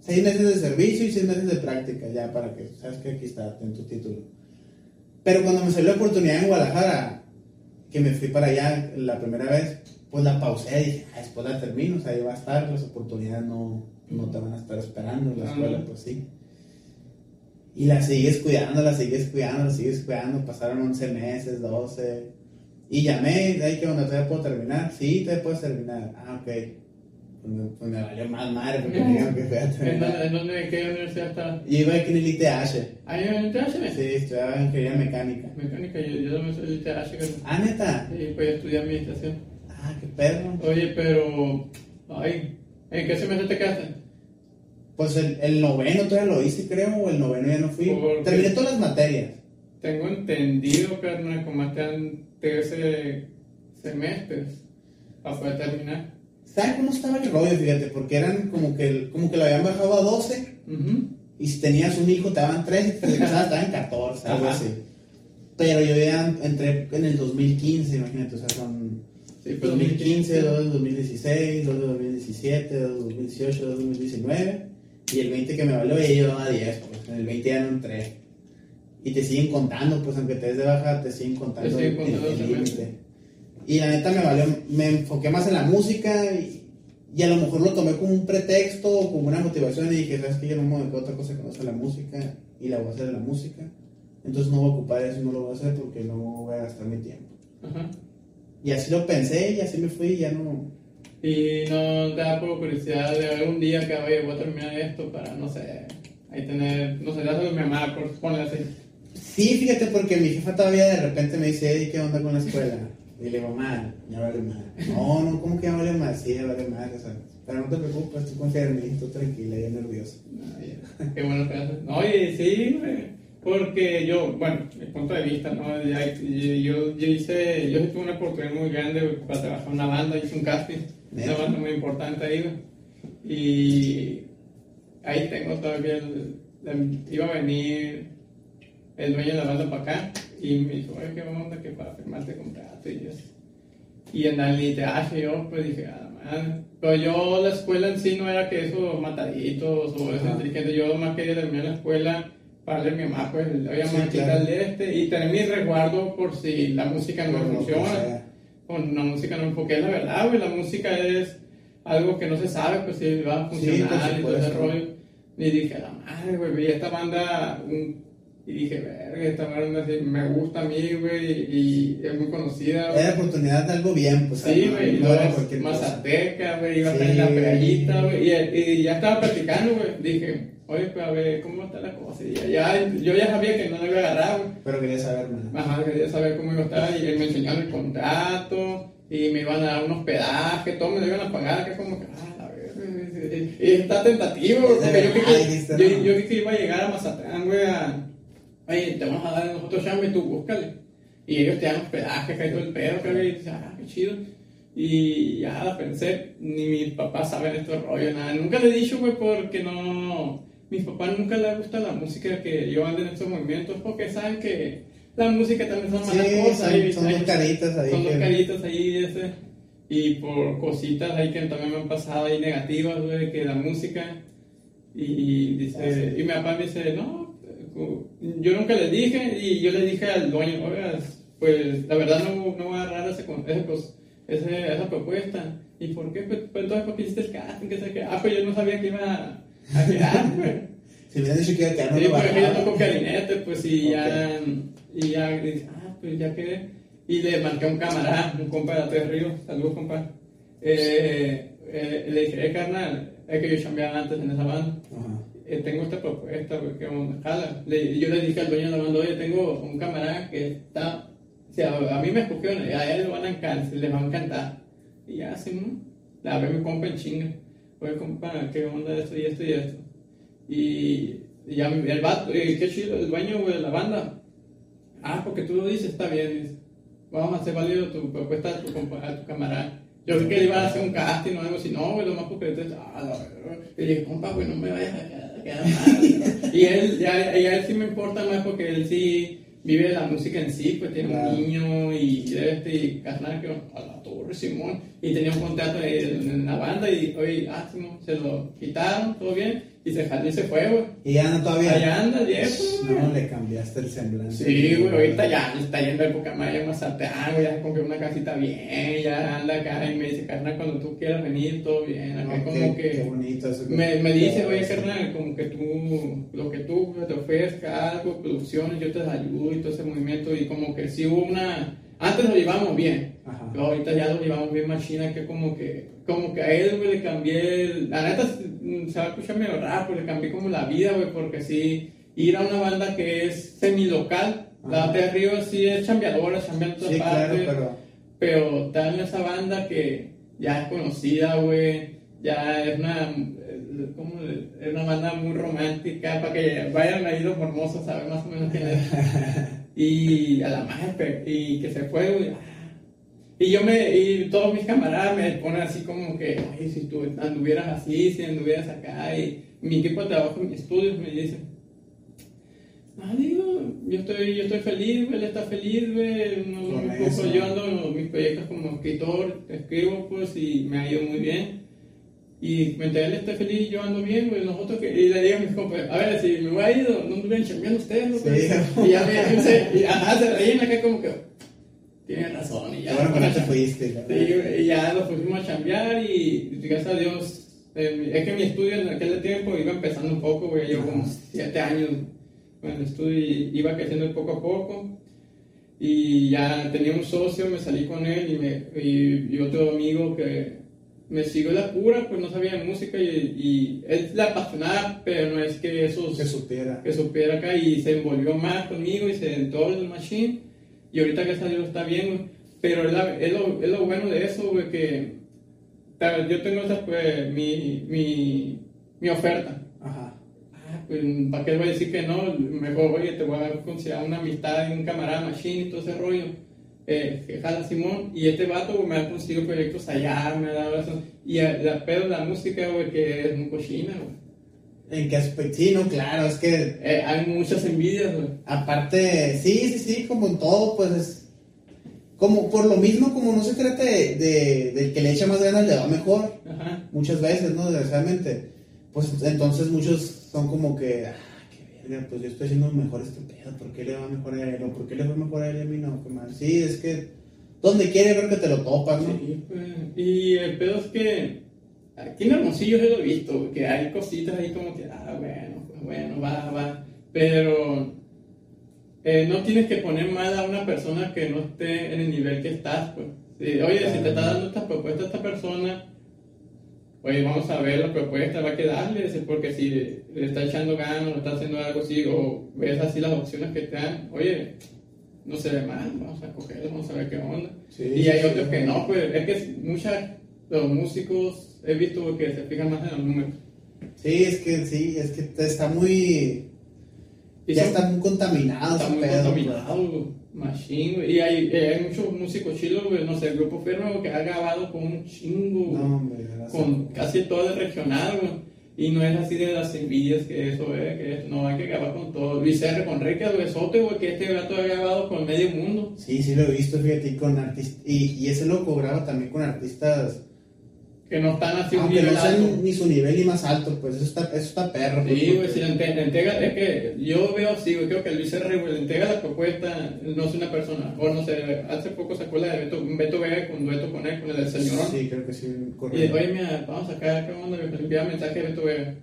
seis meses de servicio y seis meses de práctica ya para que, sabes que aquí está en tu título. Pero cuando me salió la oportunidad en Guadalajara, que me fui para allá la primera vez, pues la pausé y dije, ah, después la termino, o sea, ahí va a estar, las oportunidades no, no te van a estar esperando en la escuela, pues sí. Y la sigues cuidando, la sigues cuidando, la sigues cuidando, pasaron 11 meses, 12. Y llamé, ahí que onda, ¿todavía puedo terminar? Sí, todavía puedes terminar. Ah, ok. Pues me, pues me valió más madre porque me dijeron que fui a ¿En terminar. dónde, en dónde, en qué universidad está? Yo iba aquí en el ITH. ¿Ahí en el ITH? Sí, estudiaba ingeniería mecánica. Mecánica, yo, yo también soy ITH. Ah, neta. Y pues estudié administración. Ah, qué perro. Oye, pero. Ay, ¿en qué semestre te quedaste? Pues el, el noveno todavía lo hice, creo, o el noveno ya no fui. ¿Por qué? Terminé todas las materias. Tengo entendido, carnal, como te dan 13 semestres para poder terminar. ¿Sabes cómo estaba el rollo? Fíjate, porque eran como que, como que lo habían bajado a 12 Ujú. y si tenías un hijo te daban 3 y te regresaban, estaban en 14, algo así. Pero yo ya entré en el 2015, imagínate, o sea, son Sí, pues 2015, 2 de 2016, 2 de 2017, 2 de 2018, 2 de 2019 y el 20 que me valió ya llevaba 10, pues en el 20 ya no entré. Y te siguen contando, pues aunque te des de baja, te siguen contando el- el límite. Y la neta me valió, me enfoqué más en la música y, y a lo mejor lo tomé como un pretexto o como una motivación y dije, sabes que yo no me dedico a otra cosa que no sea la música y la voy a hacer en la música. Entonces no voy a ocupar eso y no lo voy a hacer porque no voy a gastar mi tiempo. Ajá. Y así lo pensé y así me fui y ya no... Y no te da por curiosidad de algún día que oye, voy a terminar esto para, no sé, ahí tener, no sé, dáselo a mi mamá, por ponerle así. Sí, fíjate, porque mi jefa todavía de repente me dice, "Ey, ¿qué onda con la escuela? Y le digo, mal, ya vale mal. No, no, ¿cómo que ya vale mal? Sí, ya vale mal, o sea, pero no te preocupes, tú confía en mí, tú tranquila, ya nerviosa. Qué bueno que haces. No, oye, sí. Porque yo, bueno, mi punto de vista, ¿no? Ya- yo, yo hice, yo tuve una oportunidad muy grande para trabajar en una banda, hice un casting, una banda muy importante ahí. Y ahí tengo todavía, el- iba a venir el dueño de la banda para acá y me dijo, oye, qué onda que para firmarte contrato y eso. Y en el ITH yo pues dije, ah, madre. Pero yo la escuela en sí no era que eso mataditos o eso inteligente. Yo más quería terminar la escuela para darle a mi mamá, pues le voy a Sí, claro. quitarle este y tener mi resguardo por si la música no que funciona. Con la música no, es la verdad, güey, la música es algo que no se sabe, pues si va a Sí, funcionar por y todo ese rollo. Y dije, a la madre, güey, vi esta banda, y dije, verga, esta banda sí, me gusta a mí, güey, y es muy conocida, güey. Era oportunidad de algo bien, pues. Sí, no- güey, no cosa. Mazateca, güey, iba a Sí. estar en la playita, güey, y, y ya estaba platicando, güey, dije, oye, pues a ver, ¿cómo está la cosa? Y ya, ya- yo ya sabía que no lo iba a agarrar, güey. Pero quería saber más. Ajá, quería saber cómo iba a estar, y él me enseñó el contrato, y me iban a dar un hospedaje, todo me lo iban a pagar, que como que, ah, la verga, y, y está tentativo, porque yo dijiste, que, yo, no. yo creí que iba a llegar a Mazatlán, güey, a, oye, te vamos a dar nosotros y tú búscale. Y ellos te dan hospedaje, cae todo el pedo, creo que dices, ah, qué chido. Y ya la pensé, ni mis papás saben estos rollos, nada. Nunca le he dicho, güey, porque no. Mis papás nunca les gusta la música que yo ande en estos movimientos, porque saben que la música también son malas Sí, cosas. son, y- son dos caritas ahí. son dos que- caritas ahí, ese. Y por cositas ahí que también me han pasado ahí negativas, güey, que la música. Y dice, Ah, y mi papá me dice, no, yo nunca le dije, y yo le dije al dueño, oiga, pues la verdad no, no voy a agarrar ese, ese, pues, ese- esa propuesta. ¿Y por qué? Pues, pues, entonces, ¿por qué hiciste el casting? ¿Qué sé qué? Ah, pues yo no sabía que iba a, a quedar, güey. Si me dicho que iba a quedar, no Sí, lo porque yo toco clarinete, pues, y ya, y ya, ah, pues ya quedé. Y le marqué a un camarada, un compa de Tres Ríos, saludos, compa. Eh, eh, le dije, eh, carnal, es que yo chambeaba antes en esa banda. Ajá. Eh, tengo esta propuesta, güey, que onda, jala. Le- yo le dije al dueño de la banda, oye, tengo un camarada que está, o sea, a mí me escogieron, a él le van a encantar, les va a encantar. Y ya, así, ¿no? La ve mi compa en chinga. Oye, compa, ¿qué onda esto y esto y esto? Y, y ya el vato, eh, qué chido, el dueño, güey, de la banda. Ah, porque tú lo dices, está bien, dice. Vamos a hacer válido tu propuesta a tu, a tu camarada. Yo creí que iba a hacer un casting o algo así, no, güey, lo más porque entonces, ah, la. Y dije, compa, güey, no me vayas a quedar, mal. y él, ya, y a él sí me importa más porque él sí vive la música en sí, pues tiene Claro. un niño y de este, y carnal, que a la torre, Simón. Y tenía un contrato en, en la banda y hoy, ah, se lo quitaron, todo bien, y se jaló y se fue, güey. Y ya anda todavía. Allá anda, viejo. No, le cambiaste el semblante. Sí, güey, ahorita ya está yendo época maya Mazatán, güey, ya compré una casita bien, ya anda acá y me dice, carnal, cuando tú quieras venir, todo bien, acá No, como qué, que... qué bonito eso. Me, me dice, oye, carnal, como que tú, lo que tú te ofrezca algo, producciones, yo te ayudo y todo ese movimiento, y como que sí hubo una... Antes lo llevábamos bien, Ajá. pero ahorita ya lo llevamos bien machina, que como que, como que a él, güey, le cambié, el- la neta, mm, se va a escuchar medio raro, pero le cambié como la vida, güey, porque sí, ir a una banda que es semilocal, la de arriba sí es chambeadora, chambea en todas Sí, claro, partes, pero. pero estar en esa banda que ya es conocida, güey, ya es una, eh, ¿cómo le- es una banda muy romántica, para que vayan ahí los mormosos, saben más o menos quién es. y a la madre, y que se fue, güey. Y yo me, y todos mis camaradas me ponen así como que, oye, si tú anduvieras así, si anduvieras acá, y mi equipo de trabajo en mi estudio me dice, Ah, digo, yo estoy, yo estoy feliz, él está feliz, no, pues, yo ando mis proyectos como escritor, escribo, pues, y me ha ido muy bien. Y mientras él esté feliz, yo ando bien, güey, nosotros que, y le digo a mis compas, a ver, si me hubiera ido, no anduvieran chambeando ustedes, ¿no? Sí. Pues, y ya me, y, ajá, se reían acá como que, tienen razón, y ya. bueno pues, fuiste. Güey, y ya nos pusimos a chambear y gracias a Dios, eh, es que mi estudio en aquel tiempo iba empezando un poco, güey, yo como siete años con el estudio y iba creciendo poco a poco y ya tenía un socio, me salí con él y, me, y, y otro amigo que me siguió la cura, pues no sabía de música y, y él la apasionaba, pero no es que eso Que supiera. que supiera acá y se envolvió más conmigo y se entró en el machine y ahorita que salió está bien, güey. Pero es, la- es lo, es lo bueno de eso, güey, que ta- yo tengo esa, pues, mi, mi, mi oferta. Ajá. Ah, pues, ¿para qué voy a decir que no? Mejor, oye, te voy a considerar una amistad y un camarada machine y todo ese rollo. Eh, que jala Simón, y este vato güey, me ha conseguido proyectos allá, me ha dado eso. Y a- la pedo la música, güey, que es muy cochina, güey. ¿En qué aspecto? Sí, no, claro, es que Eh, hay muchas envidias, güey. aparte, sí, sí, sí, como en todo, pues es. Como por lo mismo, como no se trata de, de, del que le echa más ganas, le va mejor. Ajá. Muchas veces, ¿no? Desgraciadamente. Pues entonces muchos son como que, ah, qué verga, pues yo estoy haciendo mejor este pedo, ¿por qué le va mejor a él? ¿O por qué le va mejor a él y a mí no? Mal. Sí, es que donde quiere ver que te lo topas, ¿no? Sí, pues, y el pedo es que aquí en Hermosillo yo lo he visto, que hay cositas ahí como que, ah, bueno, pues bueno, va, va, pero eh, no tienes que poner mal a una persona que no esté en el nivel que estás, pues. Sí, oye, si te está dando esta propuesta esta persona, oye, vamos a ver la propuesta, va a quedarle, porque si le, está echando ganas, o está haciendo algo así, o ves así las opciones que te dan, oye, no se ve mal, vamos a cogerlo, vamos a ver qué onda. Sí, y hay sí, otros que no, pues es que muchos los músicos he visto que se fijan más en los números. Sí, es que sí, es que está muy. Ya son- está muy contaminado está muy pedo, contaminado, machine, güey. Y hay, eh, hay muchos músicos chilos, güey, no sé, el grupo güey, que ha grabado con un chingo, güey, No, hombre, con casi todo el regional, güey. Y no es así de las envidias que eso es, que es- no hay que grabar con todo. Luis R. con Ricky Besote, güey, que este gato ha grabado con medio mundo. Sí, sí lo he visto, fíjate, con artistas. Y, y ese loco graba también con artistas. Que no están así un Aunque no nivel alto. sean ni su nivel ni más alto, pues eso está, eso está perro. pues, Sí, güey, si le entrega, es que yo veo así, güey, creo que Luis R. le entrega la propuesta, no es una persona, o no sé, hace poco sacó la de Beto, Beto Vega con dueto con él, con el del señor. Sí, creo que sí, Y correcto. oye, mira, vamos a sacar, ¿qué onda? Me envía mensaje de Beto Vega,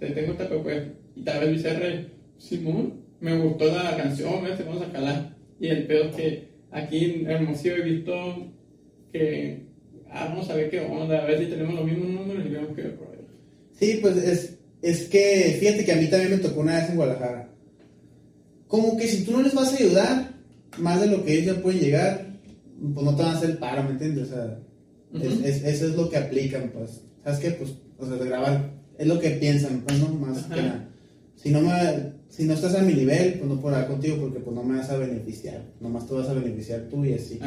te tengo esta propuesta. Y tal vez Luis R. Simón, me gustó la canción, ¿ves? vamos a calar. Y el pedo es que aquí en Hermosillo he visto que, ah, vamos a ver qué onda, a ver si tenemos los mismos números y vemos que por ahí. Sí, pues es, es que fíjate que a mí también me tocó una vez en Guadalajara. Como que si tú no les vas a ayudar más de lo que ellos ya pueden llegar, pues no te van a hacer el paro, ¿me entiendes? O sea, es- eso es lo que aplican, pues. ¿Sabes qué? Pues, o sea, de grabar, es lo que piensan, pues no, más Ajá. que nada. Si no, me, si no estás a mi nivel, pues no puedo hablar contigo porque pues no me vas a beneficiar. Nomás te vas a beneficiar tú y así que.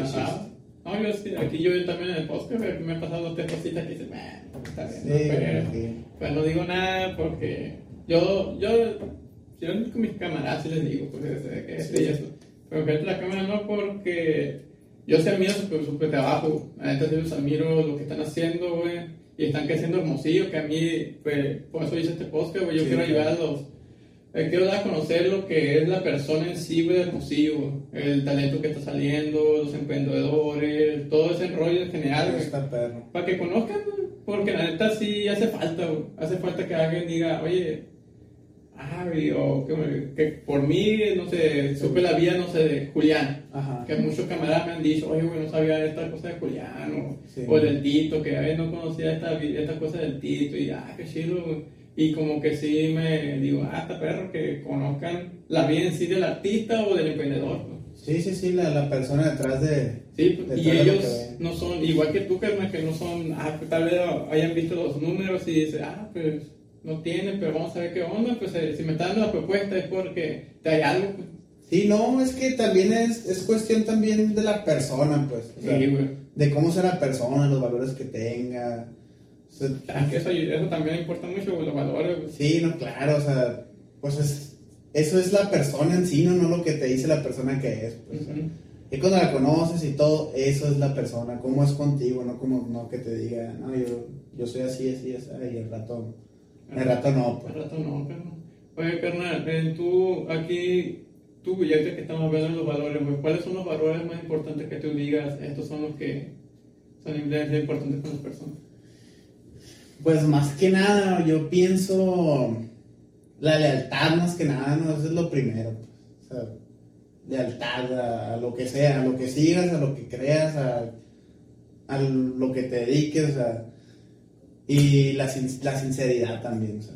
No, yo sí, aquí yo también en el podcast me, he pasado tres cositas que dicen, "Meh, está bien, Sí, pero, sí. pues no digo nada porque yo, yo, yo con mis camaradas sí les digo, pues, ese- que esto y eso. Pero que la cámara no porque yo sí admiro su, su trabajo, neta sí los admiro lo que están haciendo, güey, y están creciendo hermosillo, que a mí, pues, por eso hice este podcast, güey, yo quiero ayudar a los, eh, quiero dar a conocer lo que es la persona en sí, güey, de hermosillo, güey. el talento que está saliendo, los emprendedores, todo ese rollo en general, güey. Está perro. Para que conozcan, güey, porque la neta sí hace falta, güey. Hace falta que alguien diga, oye, ah, o que, que por mí, no sé, supe la vida, no sé, de Julián. Ajá. Que muchos camaradas me han dicho, oye, güey, no sabía esta cosa de Julián, o, Sí. o del Tito, que a veces no conocía esta, esta cosa del Tito, y ah, qué chido, güey. Y como que sí me digo, ah, está perro, que conozcan la vida en sí del artista o del emprendedor, güey. Sí, sí, sí, la, la persona detrás de... Sí, de y todo lo ellos no son, igual que tú, carnal, que no son, ah, pues, tal vez hayan visto los números y dicen, ah, pues no tienen, pero vamos a ver qué onda, pues eh, si me están dando la propuesta es porque te hay algo, pues. Sí, no, es que también es, es cuestión también de la persona, pues. o sea, Sí, güey. de cómo sea la persona, los valores que tenga. Sea, Ah, que eso, eso también importa mucho, güey, los valores, güey. sí, no, claro, o sea, pues es, eso es la persona en sí, no, no lo que te dice la persona que es. Pues, o sea. Ujú. Y cuando la conoces y todo, eso es la persona, cómo es contigo, no como no que te diga, no, yo, yo soy así, así, así, y el rato, el rato no, pues. rato no, carnal. Oye, carnal, tú aquí, tú, ya que estamos hablando de los valores, güey, ¿cuáles son los valores más importantes que tú digas? Estos son los que son importantes con las personas. Pues más que nada, yo pienso la lealtad más que nada, ¿no? Eso es lo primero. pues. O sea, lealtad a, lo que sea, a lo que sigas, a lo que creas, a, a lo que te dediques, o sea, y la, la sinceridad también, o sea.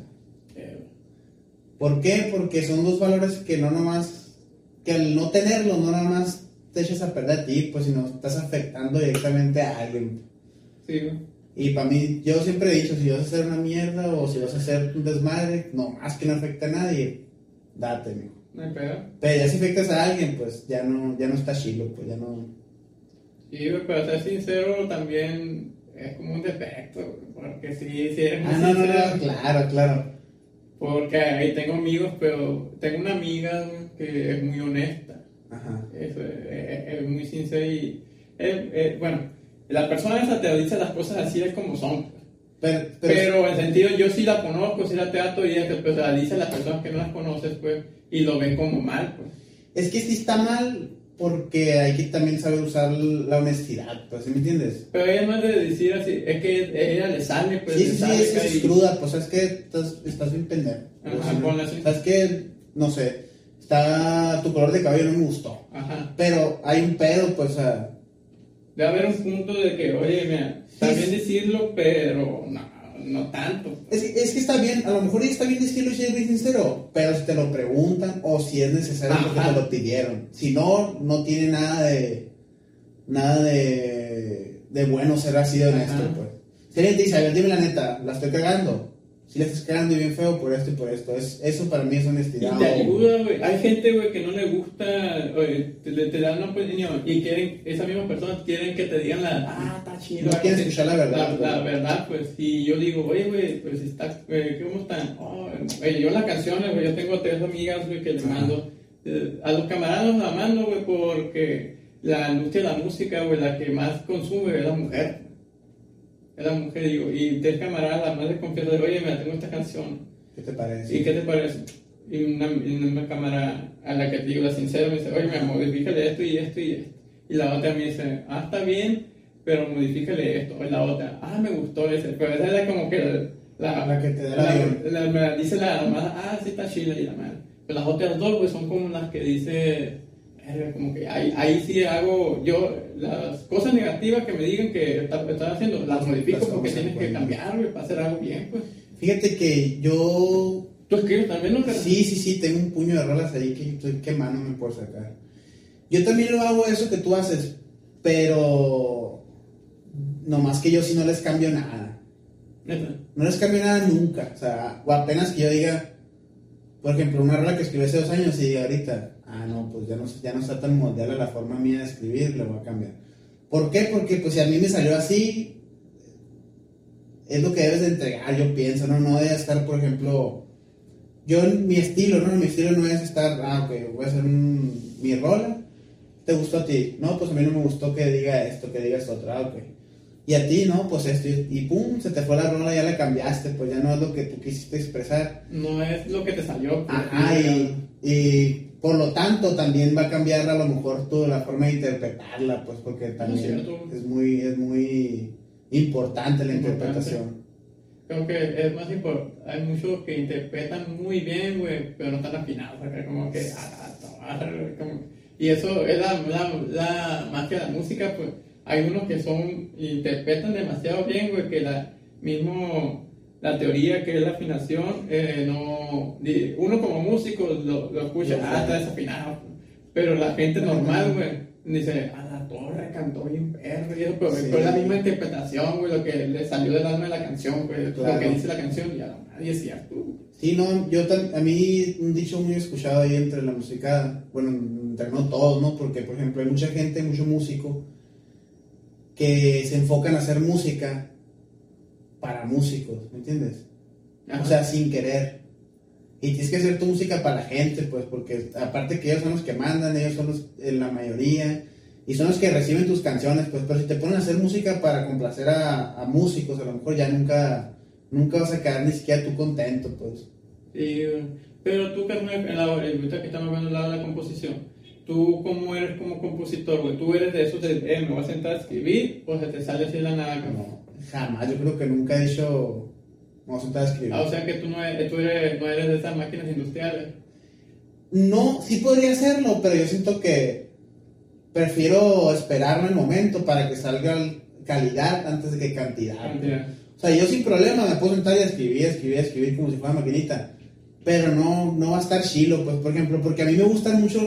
¿Por qué? Porque son dos valores que no nomás, que al no tenerlos, no nada más te echas a perder a ti, pues, sino estás afectando directamente a alguien. sí. Y para mí, yo siempre he dicho, si vas a hacer una mierda o si vas a hacer un desmadre, no más que no afecte a nadie, date, mijo. No hay pedo. Pero ya si afectas a alguien, pues ya no, ya no está chilo, pues ya no... Sí, pero ser sincero también es como un defecto, porque si, si eres muy Ah, no, no, sincero, no, claro, claro. porque ahí tengo amigos, pero tengo una amiga que es muy honesta, Ajá. es, es- es muy sincera y, es- es- bueno, la persona esa te dice las cosas así es como son, pues. Pero, pero, pero en sentido yo sí la conozco, sí la trato y que pues, la dice a las personas que no las conoces, pues, y lo ven como mal, pues. es que sí está mal porque hay que también saber usar la honestidad, pues, ¿sí me entiendes? Pero ella no es de decir así, es que ella le sale, pues, sí, le sí, sí, sale es, acá es y- cruda, pues es que estás, estás bien pendejo. Ajá, O ponle así. ¿Sabes qué? No sé, está, tu color de cabello no me gustó. Ajá. Pero hay un pedo, pues, o sea, Debe haber un punto de que, oye, mira, está bien decirlo, pero no, no tanto. Es, que- es que está bien, a lo mejor está bien decirlo y ser sincero, pero si te lo preguntan o si es necesario porque Ajá. te lo pidieron. Si no, no tiene nada de nada de, de bueno ser así de honesto, Ajá. pues. Si alguien te dice, a ver, dime la neta, la estoy cagando. Si la estás y bien feo por esto y por esto. Es, eso para mí es Y honestidad. te o- ayuda, güey. Hay gente, güey, que no le gusta, oye, te, te dan una opinión y quieren, esas mismas personas quieren que te digan la, ah, está chido. No quieren escuchar la verdad, La, pues. la verdad, pues. Y yo digo, oye, güey, pues está, eh, ¿cómo están? Oh, yo las canciones, güey, yo tengo tres amigas, güey, que le mando. eh, a los camaradas la mando, güey, porque la industria de la música, güey, la que más consume es la mujer. Es la mujer, digo, y tres camaradas, la más de confianza, oye, mira, tengo esta canción. ¿Qué te parece? ¿Y qué te parece? Y una, una cámara a la que te digo la sincera me dice, oye, mi amor, modifícale esto y esto y esto. Y la otra me dice, ah, está bien, pero modifícale esto. Y la otra, ah, me gustó ese. Pero esa era como que la, La que te da la, la la- me dice la más, ah, sí está chila y la madre. Pero las otras dos, pues son como las que dice, como que ahí, ahí sí hago, yo, las cosas negativas que me digan que está, está haciendo, las modifico Las porque tienes que buenas. cambiar, güey, para hacer algo bien, pues. Fíjate que yo Tú escribes también, ¿no? Sí, sí, sí, tengo un puño de rolas ahí que estoy quemándome por sacar. Yo también lo hago eso que tú haces, pero nomás que yo sí no les cambio nada. Neta. No les cambio nada nunca. O sea, o apenas que yo diga, por ejemplo, una rola que escribí hace dos años y ahorita, ah, no, pues ya no, ya no está tan moldeada la forma mía de escribir, le voy a cambiar. ¿Por qué? Porque pues si a mí me salió así, es lo que debes de entregar, yo pienso, no, no debe estar, por ejemplo, yo mi estilo, ¿no? Mi estilo no es estar, ah, ok, voy a hacer mi rola te gustó a ti? No, pues a mí no me gustó que diga esto, que diga esto otro, ah, ok. Y a ti, no, pues esto, y, pum, se te fue la rola, ya la cambiaste, pues ya no es lo que tú quisiste expresar. No es lo que te salió. pues, Ajá, y, y por lo tanto también va a cambiar a lo mejor tú la forma de interpretarla, pues porque también cierto. es muy, es muy importante la Importante. interpretación. Creo que es más importante. Hay muchos que interpretan muy bien, güey, pero no están afinados. acá como que. a la torre, como- y eso es la, la, la más que la música, pues. Hay unos que son. interpretan demasiado bien, güey, que la mismo. La teoría que es la afinación, eh, no. Uno como músico lo, lo escucha, Lo ah, está desafinado. Pero la gente normal, güey, dice, a la torre cantó bien perro, y eso, pero, Sí. es la misma interpretación, güey, lo que le salió del alma de la canción, güey, lo Claro. que dice la canción, y a nadie es cierto. Sí, no, yo a mí un dicho muy escuchado ahí entre la música, bueno, entre no todos, ¿no? Porque, por ejemplo, hay mucha gente, mucho músico, que se enfocan a hacer música para músicos, ¿me entiendes? Ajá. O sea, sin querer. Y tienes que hacer tu música para la gente, pues, porque aparte que ellos son los que mandan, ellos son los, en la mayoría, y son los que reciben tus canciones, pues, pero si te ponen a hacer música para complacer a, a músicos, a lo mejor ya nunca, nunca vas a quedar ni siquiera tú contento, pues. Eh, pero tú, carnal, ahorita que estamos hablando de la composición, tú, ¿cómo eres como compositor, güey? ¿Tú eres de esos de, eh, me voy a sentar a escribir, o se te sale así la nada? como- No, jamás, yo creo que nunca he dicho, vamos a sentar a escribir. Ah, o sea que tú no eres, tú eres, no eres de esas máquinas industriales. No, sí podría hacerlo, pero yo siento que prefiero esperarme el momento para que salga calidad antes de que cantidad. Cantidad. O sea, yo sin problema me puedo sentar y escribir, escribir, escribir como si fuera maquinita. Pero no, no va a estar chilo, pues, por ejemplo, porque a mí me gustan mucho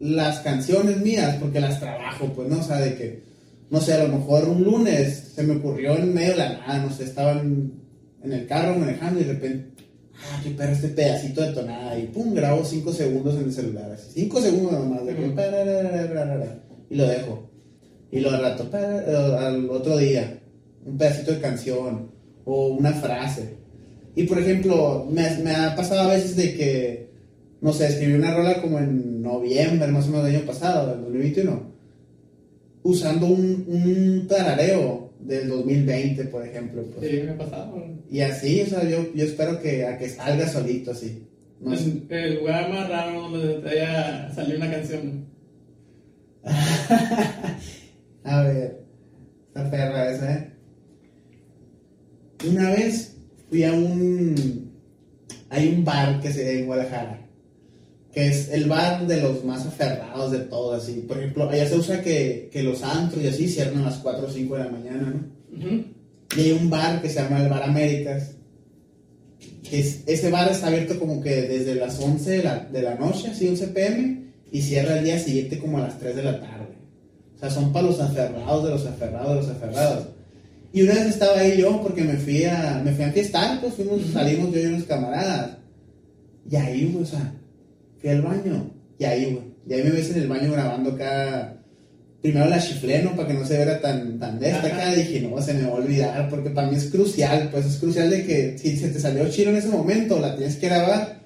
las canciones mías, porque las trabajo, pues, ¿no? O sea, de que, no sé, a lo mejor un lunes se me ocurrió en medio de la nada, no sé, estaba en, el carro manejando y de repente, ah, qué perro este pedacito de tonada, y pum, grabo cinco segundos en el celular, así, cinco segundos nomás, de que, y lo dejo. Y lo al rato, para- al otro día, un pedacito de canción o una frase. Y por ejemplo, me, me ha pasado a veces de que, no sé, escribí una rola como en noviembre, más o menos del año pasado, del 2021, usando un, un tarareo del 2020, por ejemplo. pues. Sí, me pasado. Y así, o sea, yo, yo espero que, a que salga solito así. No el lugar más raro donde te haya salido una canción. A ver, esta perra esa, ¿eh? Una vez fui a un. Hay un bar que se en Guadalajara, que es el bar de los más aferrados de todo, así. Por ejemplo, allá se usa que, que los antros y así cierran a las 4 o 5 de la mañana, ¿no? Y hay un bar que se llama el Bar Américas. Que es- ese bar está abierto como que desde las 11 de la, de la noche, así 11 pm, y cierra el día siguiente como a las 3 de la tarde. O sea, son para los aferrados de los aferrados de los aferrados. Y una vez estaba ahí yo porque me fui a, me fui a enfiestar, pues fuimos, salimos yo y unos camaradas. Y ahí, o sea, fui al baño. Y ahí, güey. Y ahí me ves en el baño grabando acá. Primero la chiflé, ¿no? Para que no se viera tan, tan de esta acá. Dije, no, se me va a olvidar. Porque para mí es crucial, pues es crucial de que si se te salió chilo en ese momento, la tienes que grabar.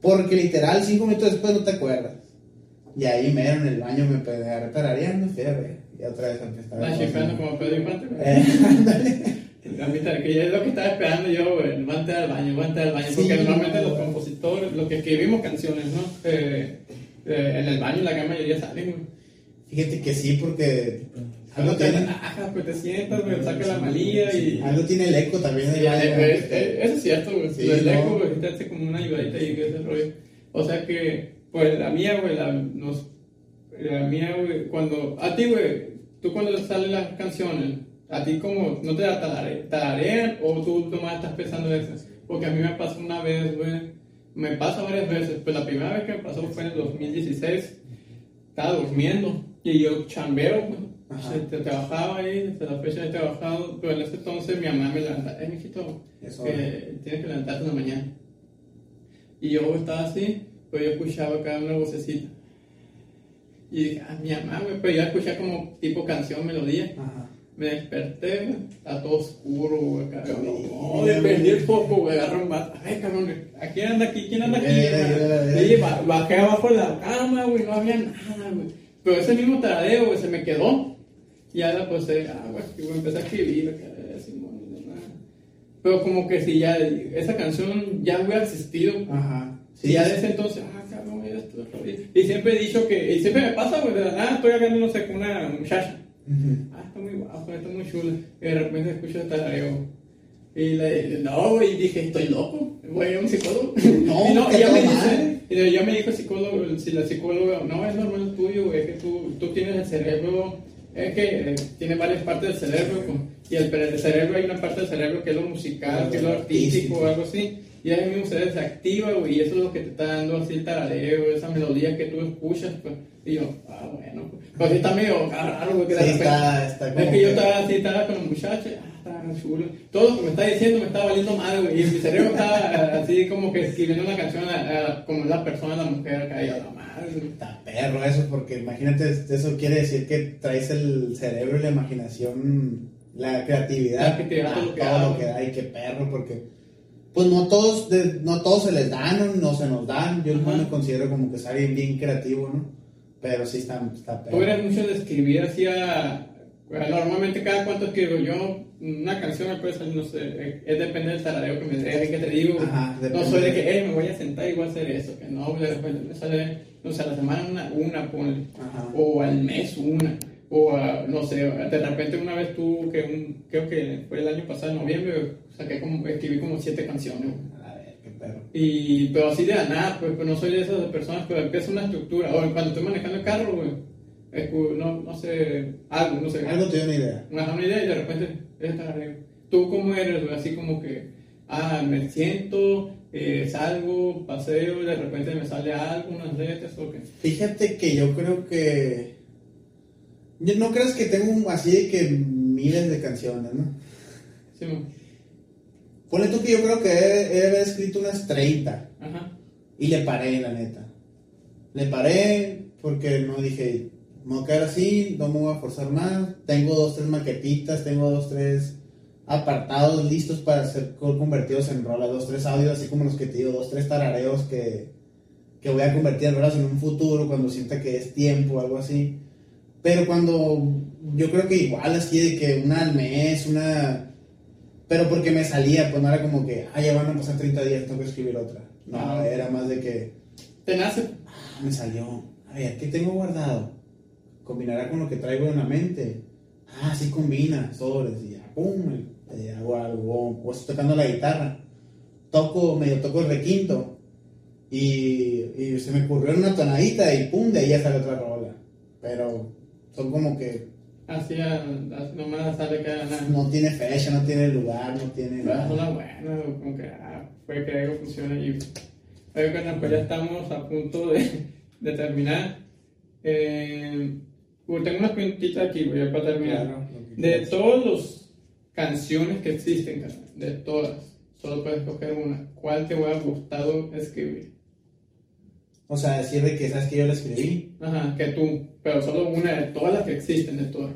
Porque literal, cinco minutos después no te acuerdas. Y ahí me en el baño, me pegué tarareando, fui a ver. Y otra vez empecé a Estás chiflando como Pedro Infante. Eh. La que es lo que estaba esperando yo, güey, el guante al baño, el guante al baño, porque Sí, normalmente no. los compositores, los que escribimos canciones, ¿no? Eh, eh, en el baño la gran mayoría salen, güey. Fíjate que sí, porque Algo tiene, relaja, pues te sientas, güey, sacas la malilla y... algo tiene el eco también. Sí, del baño, eh, eh, que te- eh, eso es cierto, güey. Sí, el eco, güey, te hace como una ayudadita y ese rollo. O sea que, pues la mía, güey, la, nos, la mía, güey, cuando, a ti, güey, tú cuando salen las canciones, a ti como, ¿no te da talare- tararean o tú nomás estás pensando en eso? Porque a mí me pasó una vez, güey, me pasa varias veces, pues la primera vez que me pasó fue en el 2016, estaba durmiendo y yo chambeo, güey. Te trabajaba ahí, desde la fecha he trabajado, pero en ese entonces mi mamá me levantaba, eh, mijito, que tienes que levantarte en la mañana. Y yo estaba así, pero yo escuchaba acá una vocecita. Y dije, ah, mi mamá, güey, pero yo escuchaba como tipo canción, melodía. Ajá. Me desperté, güey, está todo oscuro, güey, acá. Sí. No, le prendí el foco, güey, agarré un vato. Ay, cabrón, ¿a quién anda aquí? ¿Quién anda aquí? Sí, ba- bajé abajo de la cama, güey, no había nada, güey. Pero ese mismo tarareo, güey, se me quedó. Y ahora, pues, ah, güey, empecé a escribir. Pero como que si ya esa canción ya hubiera existido. Ajá. y ya desde entonces, ah, cabrón, esto. vez. Y siempre he dicho que, y siempre me pasa, güey, de la nada estoy hablando, no sé, con una muchacha. Ujú. Ah, está muy guapo, está muy chula. Y de repente escucho el tarareo. Y le no, güey, dije, estoy loco, voy a un psicólogo. No, y no, y ya me dice, y ya me dijo el psicólogo, si la psicóloga, no, es normal tuyo, güey, es que tú, tú tienes el cerebro, es que eh, tiene varias partes del cerebro, y el, el cerebro hay una parte del cerebro que es lo musical, que es lo artístico algo así, y ahí mismo se desactiva, güey, y eso es lo que te está dando así el tarareo, esa melodía que tú escuchas, pues, y yo, ah, bueno, pues, pues sí está medio raro, güey, que de Sí, repente- está, está es como que yo que- estaba así, estaba con los muchachos, ah, estaba chulo. Todo lo que me está diciendo me estaba valiendo mal, güey. Y mi cerebro estaba así como que escribiendo una canción a- a- como la persona, la mujer, que yo, la madre. Está perro eso, porque imagínate, eso quiere decir que traes el cerebro y la imaginación, la creatividad, La creatividad, todo lo que todo da, lo que da, y qué perro, porque pues no todos, de- no todos se les dan, no, se nos dan, yo no me considero como que sea bien, bien creativo, ¿no? Pero sí está, está perro. Tú eres mucho de escribir así a... bueno, Normalmente cada cuánto escribo yo una canción me puede salir, no sé, es depende del tarareo que me dé, que te digo. Ajá, no soy de que, hey, me voy a sentar y voy a hacer eso, que no, de repente me sale, no sé, a la semana una, una ponle. Ajá. o al mes una, o a, no sé, de repente una vez tú, que un, creo que fue el año pasado, en noviembre, saqué como, escribí como siete canciones. A ver, qué perro. Y, pero así de la nada, pues, pues no soy de esas personas que empieza una estructura, o cuando estoy manejando el carro, güey, no, no sé, algo, no sé, Algo te dio una idea. me da una idea y de repente, esta, tú cómo eres, güey, así como que, ah, me siento, eh, salgo, paseo, y de repente me sale algo, unas letras, o qué. Fíjate que yo creo que. No crees que tengo un- así de que miles de canciones, ¿no? Sí. Ponle tú que yo creo que he, he de haber escrito unas 30 ajá. y le paré, la neta. Le paré porque no dije, me voy a quedar así, no me voy a forzar más. Tengo dos, tres maquetitas, tengo dos, tres apartados listos para ser co- convertidos en rolas, dos, tres audios, así como los que te digo, dos, tres tarareos que, que voy a convertir en rolas en un futuro cuando sienta que es tiempo o algo así. Pero cuando yo creo que igual así de que una al mes, una... Pero porque me salía, pues no era como que, ah, ya van a pasar 30 días, tengo que escribir otra. No, Ah. era más de que, Te nace, ah, me salió, a ver, ¿qué tengo guardado? ¿Combinará con lo que traigo en la mente? Ah, sí combina, sobres, y ya, pum, eh, hago algo, o, o estoy tocando la guitarra. Toco, medio toco el requinto, y, y se me ocurrió una tonadita, y pum, de ahí ya sale otra rola. Pero son como que así, nomás sale nada. no tiene fecha, no tiene lugar, no tiene Pero es una buena, como que ah, puede que algo funcione y oye, bueno, pues ya estamos a punto de, de terminar. Eh, tengo unas preguntitas aquí, voy a para terminar. Claro, que de todas las canciones que existen, de todas, solo puedes escoger una. ¿Cuál te hubiera gustado escribir? O sea, decir de que sabes que yo la escribí. Ajá, que tú, pero solo una de todas las que existen, de todas.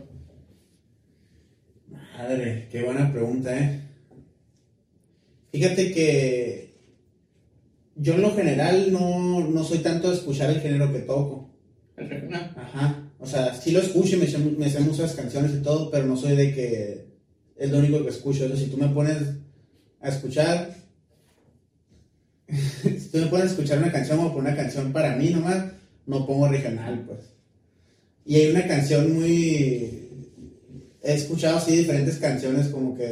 Madre, qué buena pregunta, ¿eh? Fíjate que yo en lo general no, no soy tanto de escuchar el género que toco. El regional. Ajá. O sea, sí lo escucho y me sé, me sé muchas canciones y todo, pero no soy de que es lo único que escucho. Si tú me pones a escuchar, tú me pones a escuchar una canción o poner una canción para mí nomás, no pongo regional, pues. Y hay una canción muy... He escuchado así diferentes canciones como que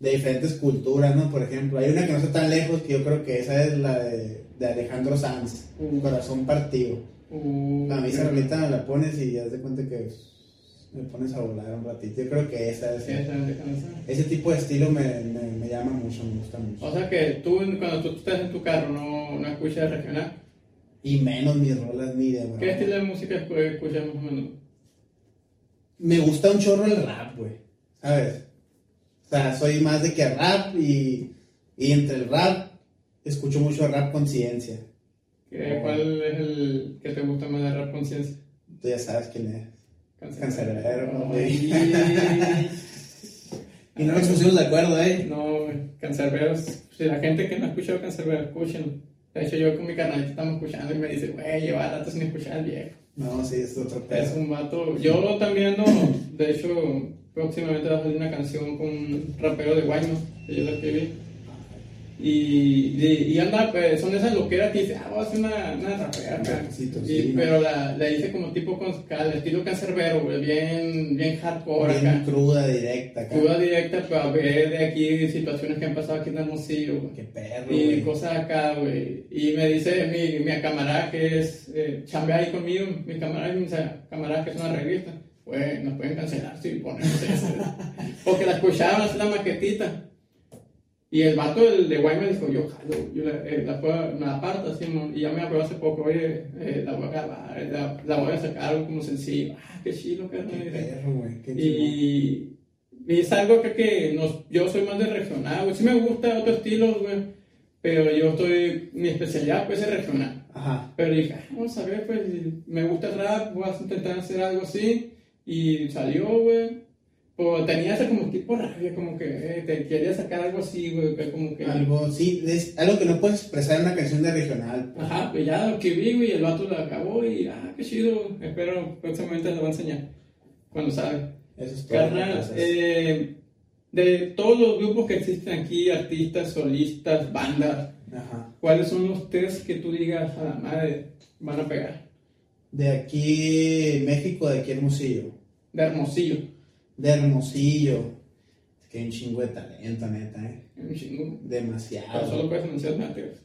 de diferentes culturas, ¿no? Por ejemplo, hay una que no está tan lejos que yo creo que esa es la de, de Alejandro Sanz, Uh. Corazón Partido. Uh, A mí esa creo- rolita me la pones y ya te cuenta que me pones a volar un ratito. Yo creo que esa es... Sí, esa. Ese tipo de estilo me, me, me llama mucho, me gusta mucho. O sea que tú, cuando tú estás en tu carro, no, no escuchas regional. Y menos mis rolas ni de ¿Qué estilo de música escu- escuchas más o menos? Me gusta un chorro el rap, güey. ¿Sabes? O sea, soy más de que rap y, y entre el rap escucho mucho rap conciencia. ¿Qué- Oh. ¿Cuál es el que te gusta más de rap conciencia? Tú ya sabes quién es. Cancerbero. Ay. Y no nos pusimos de acuerdo, ¿eh? No, cancerberos. Si la gente que no ha escuchado cancerbero, escuchen. De hecho, yo con mi canal estamos escuchando y me dice, güey, lleva rato sin escuchar al viejo. No, sí, es otro pedo. Es un vato. Yo también no. De hecho, próximamente va a salir una canción con un rapero de Guaymas, que yo la escribí. Y, y, y anda, pues, son esas loqueras que dice, ah, voy a hacer una, una rapera. acá". Rapcito, Y- sí, pero la, la hice como tipo con al estilo cancerbero, güey, bien, bien hardcore Bien acá. cruda, directa, acá. Cruda directa para ver de aquí situaciones que han pasado aquí en Hermosillo. Qué perro, Y güey. cosas acá, güey. Y me dice mi, mi camarada que es, eh, chambea ahí conmigo, mi camarada, mi camarada que es una revista, pues nos pueden cancelar si ponemos eso. Porque la escuchaban hacer la maquetita. Y el vato del de Guay me dijo, yo jalo, yo la, eh, la puedo, me aparto así, mon, y ya me acuerdo hace poco, oye, eh, la voy a grabar, eh, la, la voy a sacar algo como sencillo. Ah, qué chido, Qué perro, güey. Qué chido. Y, y es algo que, que nos, yo soy más de regional, güey. Sí me gusta otro estilo, güey. Pero yo estoy, mi especialidad pues es regional. Ajá. Pero dije, ah, vamos a ver, pues me gusta el rap, voy a intentar hacer algo así. Y salió, güey. Tenía ese como tipo rabia, como que eh, te quería sacar algo así, güey. Que como que. Algo, sí, es algo que no puedes expresar en una canción de regional. pues. Ajá, pues ya lo que vi, güey, el vato lo acabó y, ah, qué chido. Espero próximamente lo va a enseñar. Cuando salga. Eso es todo. Carnal, eh, de todos los grupos que existen aquí, artistas, solistas, bandas, Ajá. ¿cuáles son los tres que tú digas a la madre van a pegar? De aquí, México, de aquí Hermosillo. De Hermosillo, De Hermosillo. Es que hay un chingo de talento, neta, ¿eh? un chingo. Demasiado. solo puedes mencionar tres.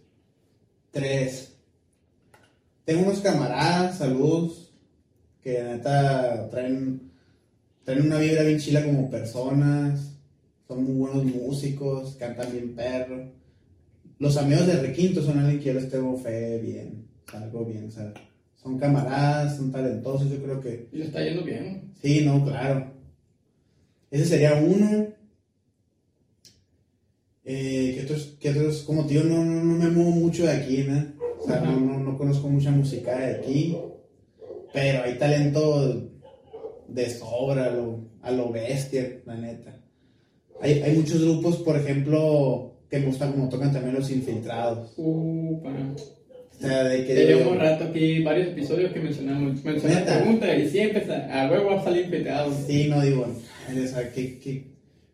Tres. Tengo unos camaradas, saludos, que neta traen, traen una vibra bien chila como personas, son muy buenos músicos, cantan bien perro. Los amigos de Requinto son alguien que yo les tengo fe bien, algo bien, o sea, son camaradas, son talentosos, yo creo que Y le está yendo bien. Sí, no, claro. Ese sería uno. Eh, ¿qué, otros, qué otros? Como tío, no, no, me muevo mucho de aquí, ¿no? O sea, no, no, no conozco mucha música de aquí. Pero hay talento de sobra, a lo, a lo bestia, la neta. Hay, hay muchos grupos, por ejemplo, que me gusta como tocan también los infiltrados. O sea, de que... Llevamos rato aquí, varios episodios que mencionamos. Mencioné la Neta. pregunta y siempre a huevo va a salir invitado. Sí, no digo, o sea, que, que-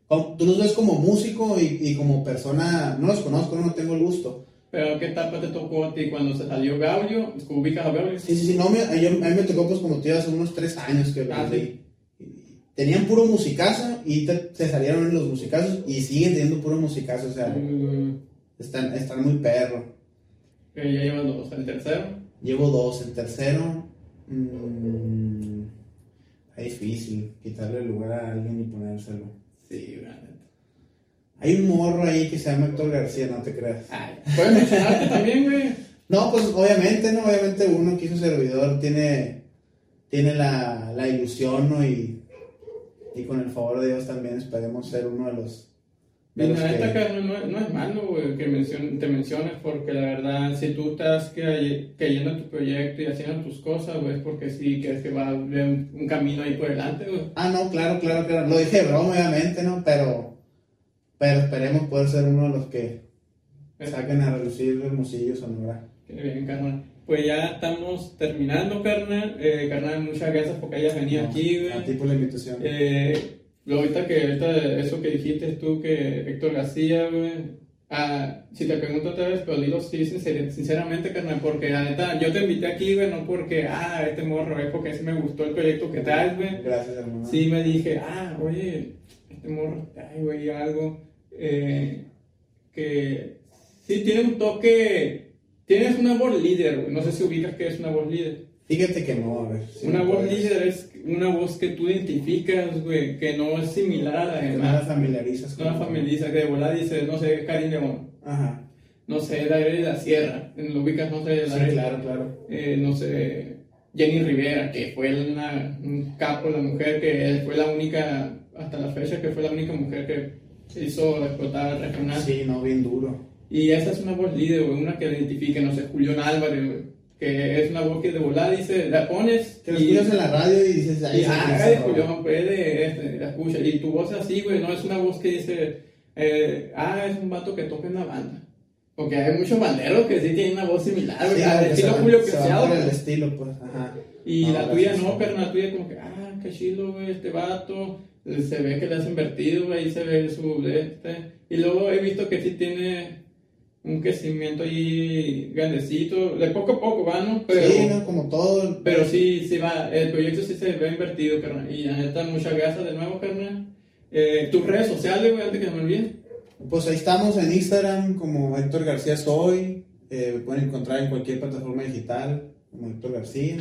como- tú los ves como músico y, y como persona, no los conozco, no, tengo el gusto. Pero ¿qué etapa te tocó a ti cuando se salió Gaudio? ¿Ubicas a Gaudio? Sí, sí, sí, no, me, a, yo- a mí me tocó pues como tío hace unos tres años que Ah. Y Tenían puro musicazo y te- se salieron los musicazos y siguen teniendo puro musicazo, o sea, Mm, están, están muy perro. Ya llevan dos. El tercero. Llevo dos, el tercero, mm, es difícil quitarle el lugar a alguien y ponérselo. Sí, neta. Hay un morro ahí que se llama Héctor García, no te creas. Ay, puedes mencionarte también, güey. No, pues obviamente, ¿no? Obviamente uno que hizo servidor tiene, tiene la, la ilusión, ¿no? Y, y con el favor de Dios también esperemos ser uno de los... Y neta, que, carnal, no, no es malo, güey, que mencion- te menciones, porque la verdad, si tú estás cayendo en tu proyecto y haciendo tus cosas, güey, es porque sí crees que va a haber un, un camino ahí por delante, güey. ah, no, claro, claro, claro. Lo dije broma, obviamente, ¿no? Pero, pero esperemos poder ser uno de los que saquen a relucir Hermosillo, Sonora. Qué bien, carnal. Pues ya estamos terminando, carnal. Eh, carnal, muchas gracias porque hayas venido aquí, güey. A ti por la invitación. Eh, lo ahorita que ahorita eso que dijiste tú que Héctor García, güey. Ah, si te pregunto otra vez, pero dilo sí, sincer- sinceramente, carnal, porque la neta, yo te invité aquí, güey, no porque, ah, este morro, es porque sí me gustó el proyecto que traes, güey. Gracias, hermano. Sí me dije, ah, oye, este morro trae, güey, algo eh, que sí tiene un toque, tienes una voz líder, güey, no sé si ubicas que es una voz líder. Fíjate que no, a ver. si Una voz puedes- líder es una voz que tú identificas, güey, que no es similar a la que No la demás. familiarizas No la con- familiariza, que de volada dice, no sé, Karim León, Ajá. no sé, David de la Sierra, en lo ubicas, no sé, Sí, David, claro, claro. eh, no sé, Jenny Rivera, que fue una, un capo, la mujer que fue la única, hasta la fecha, que fue la única mujer que hizo explotar el regional. Sí, no, bien duro. Y esa es una voz líder, güey, una que identifique, no sé, Julián Álvarez, güey, que es una voz que de volada dice, la pones lo y... escuchas en la radio y dices, ahí ah. Julián puede, este, la escucha. Y tu voz es así, güey, no es una voz que dice, eh, ah, es un vato que toca en la banda. Porque hay muchos banderos que sí tienen una voz similar, Sí, güey, al estilo Julio Preciado. el estilo, pues, ajá. Y No, la tuya no, pero la tuya como que, ah, qué chido, güey, este vato. Se ve que le has invertido, güey, ahí se ve su este. Y luego he visto que sí tiene un crecimiento ahí grandecito, de poco a poco va, ¿no? Pero, sí, ¿no? Como todo. pero sí, sí va, el proyecto sí se ve invertido, carnal. Y la neta, muchas gracias de nuevo, carnal. Eh, tus redes sociales, güey, antes que me olvide. Pues ahí estamos en Instagram como Héctor García Soy. Eh, me pueden encontrar en cualquier plataforma digital como Héctor García.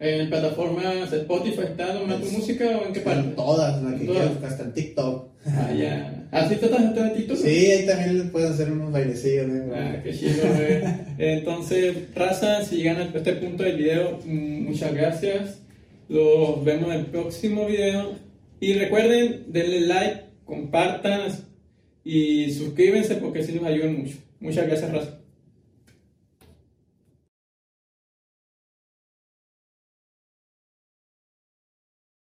En plataformas Spotify, ¿está nomás tu música o en qué parte? En todas, la que quieras, hasta en TikTok. Ah, ya. ¿Así te estás en TikTok? Sí, ahí también puedes hacer unos bailecillos. ¿no? Ah, qué chido, güey. Entonces, raza, si llegan a este punto del video, mm, muchas gracias. Los vemos en el próximo video. Y recuerden, denle like, compartan y suscríbanse porque sí nos ayudan mucho. Muchas gracias, raza.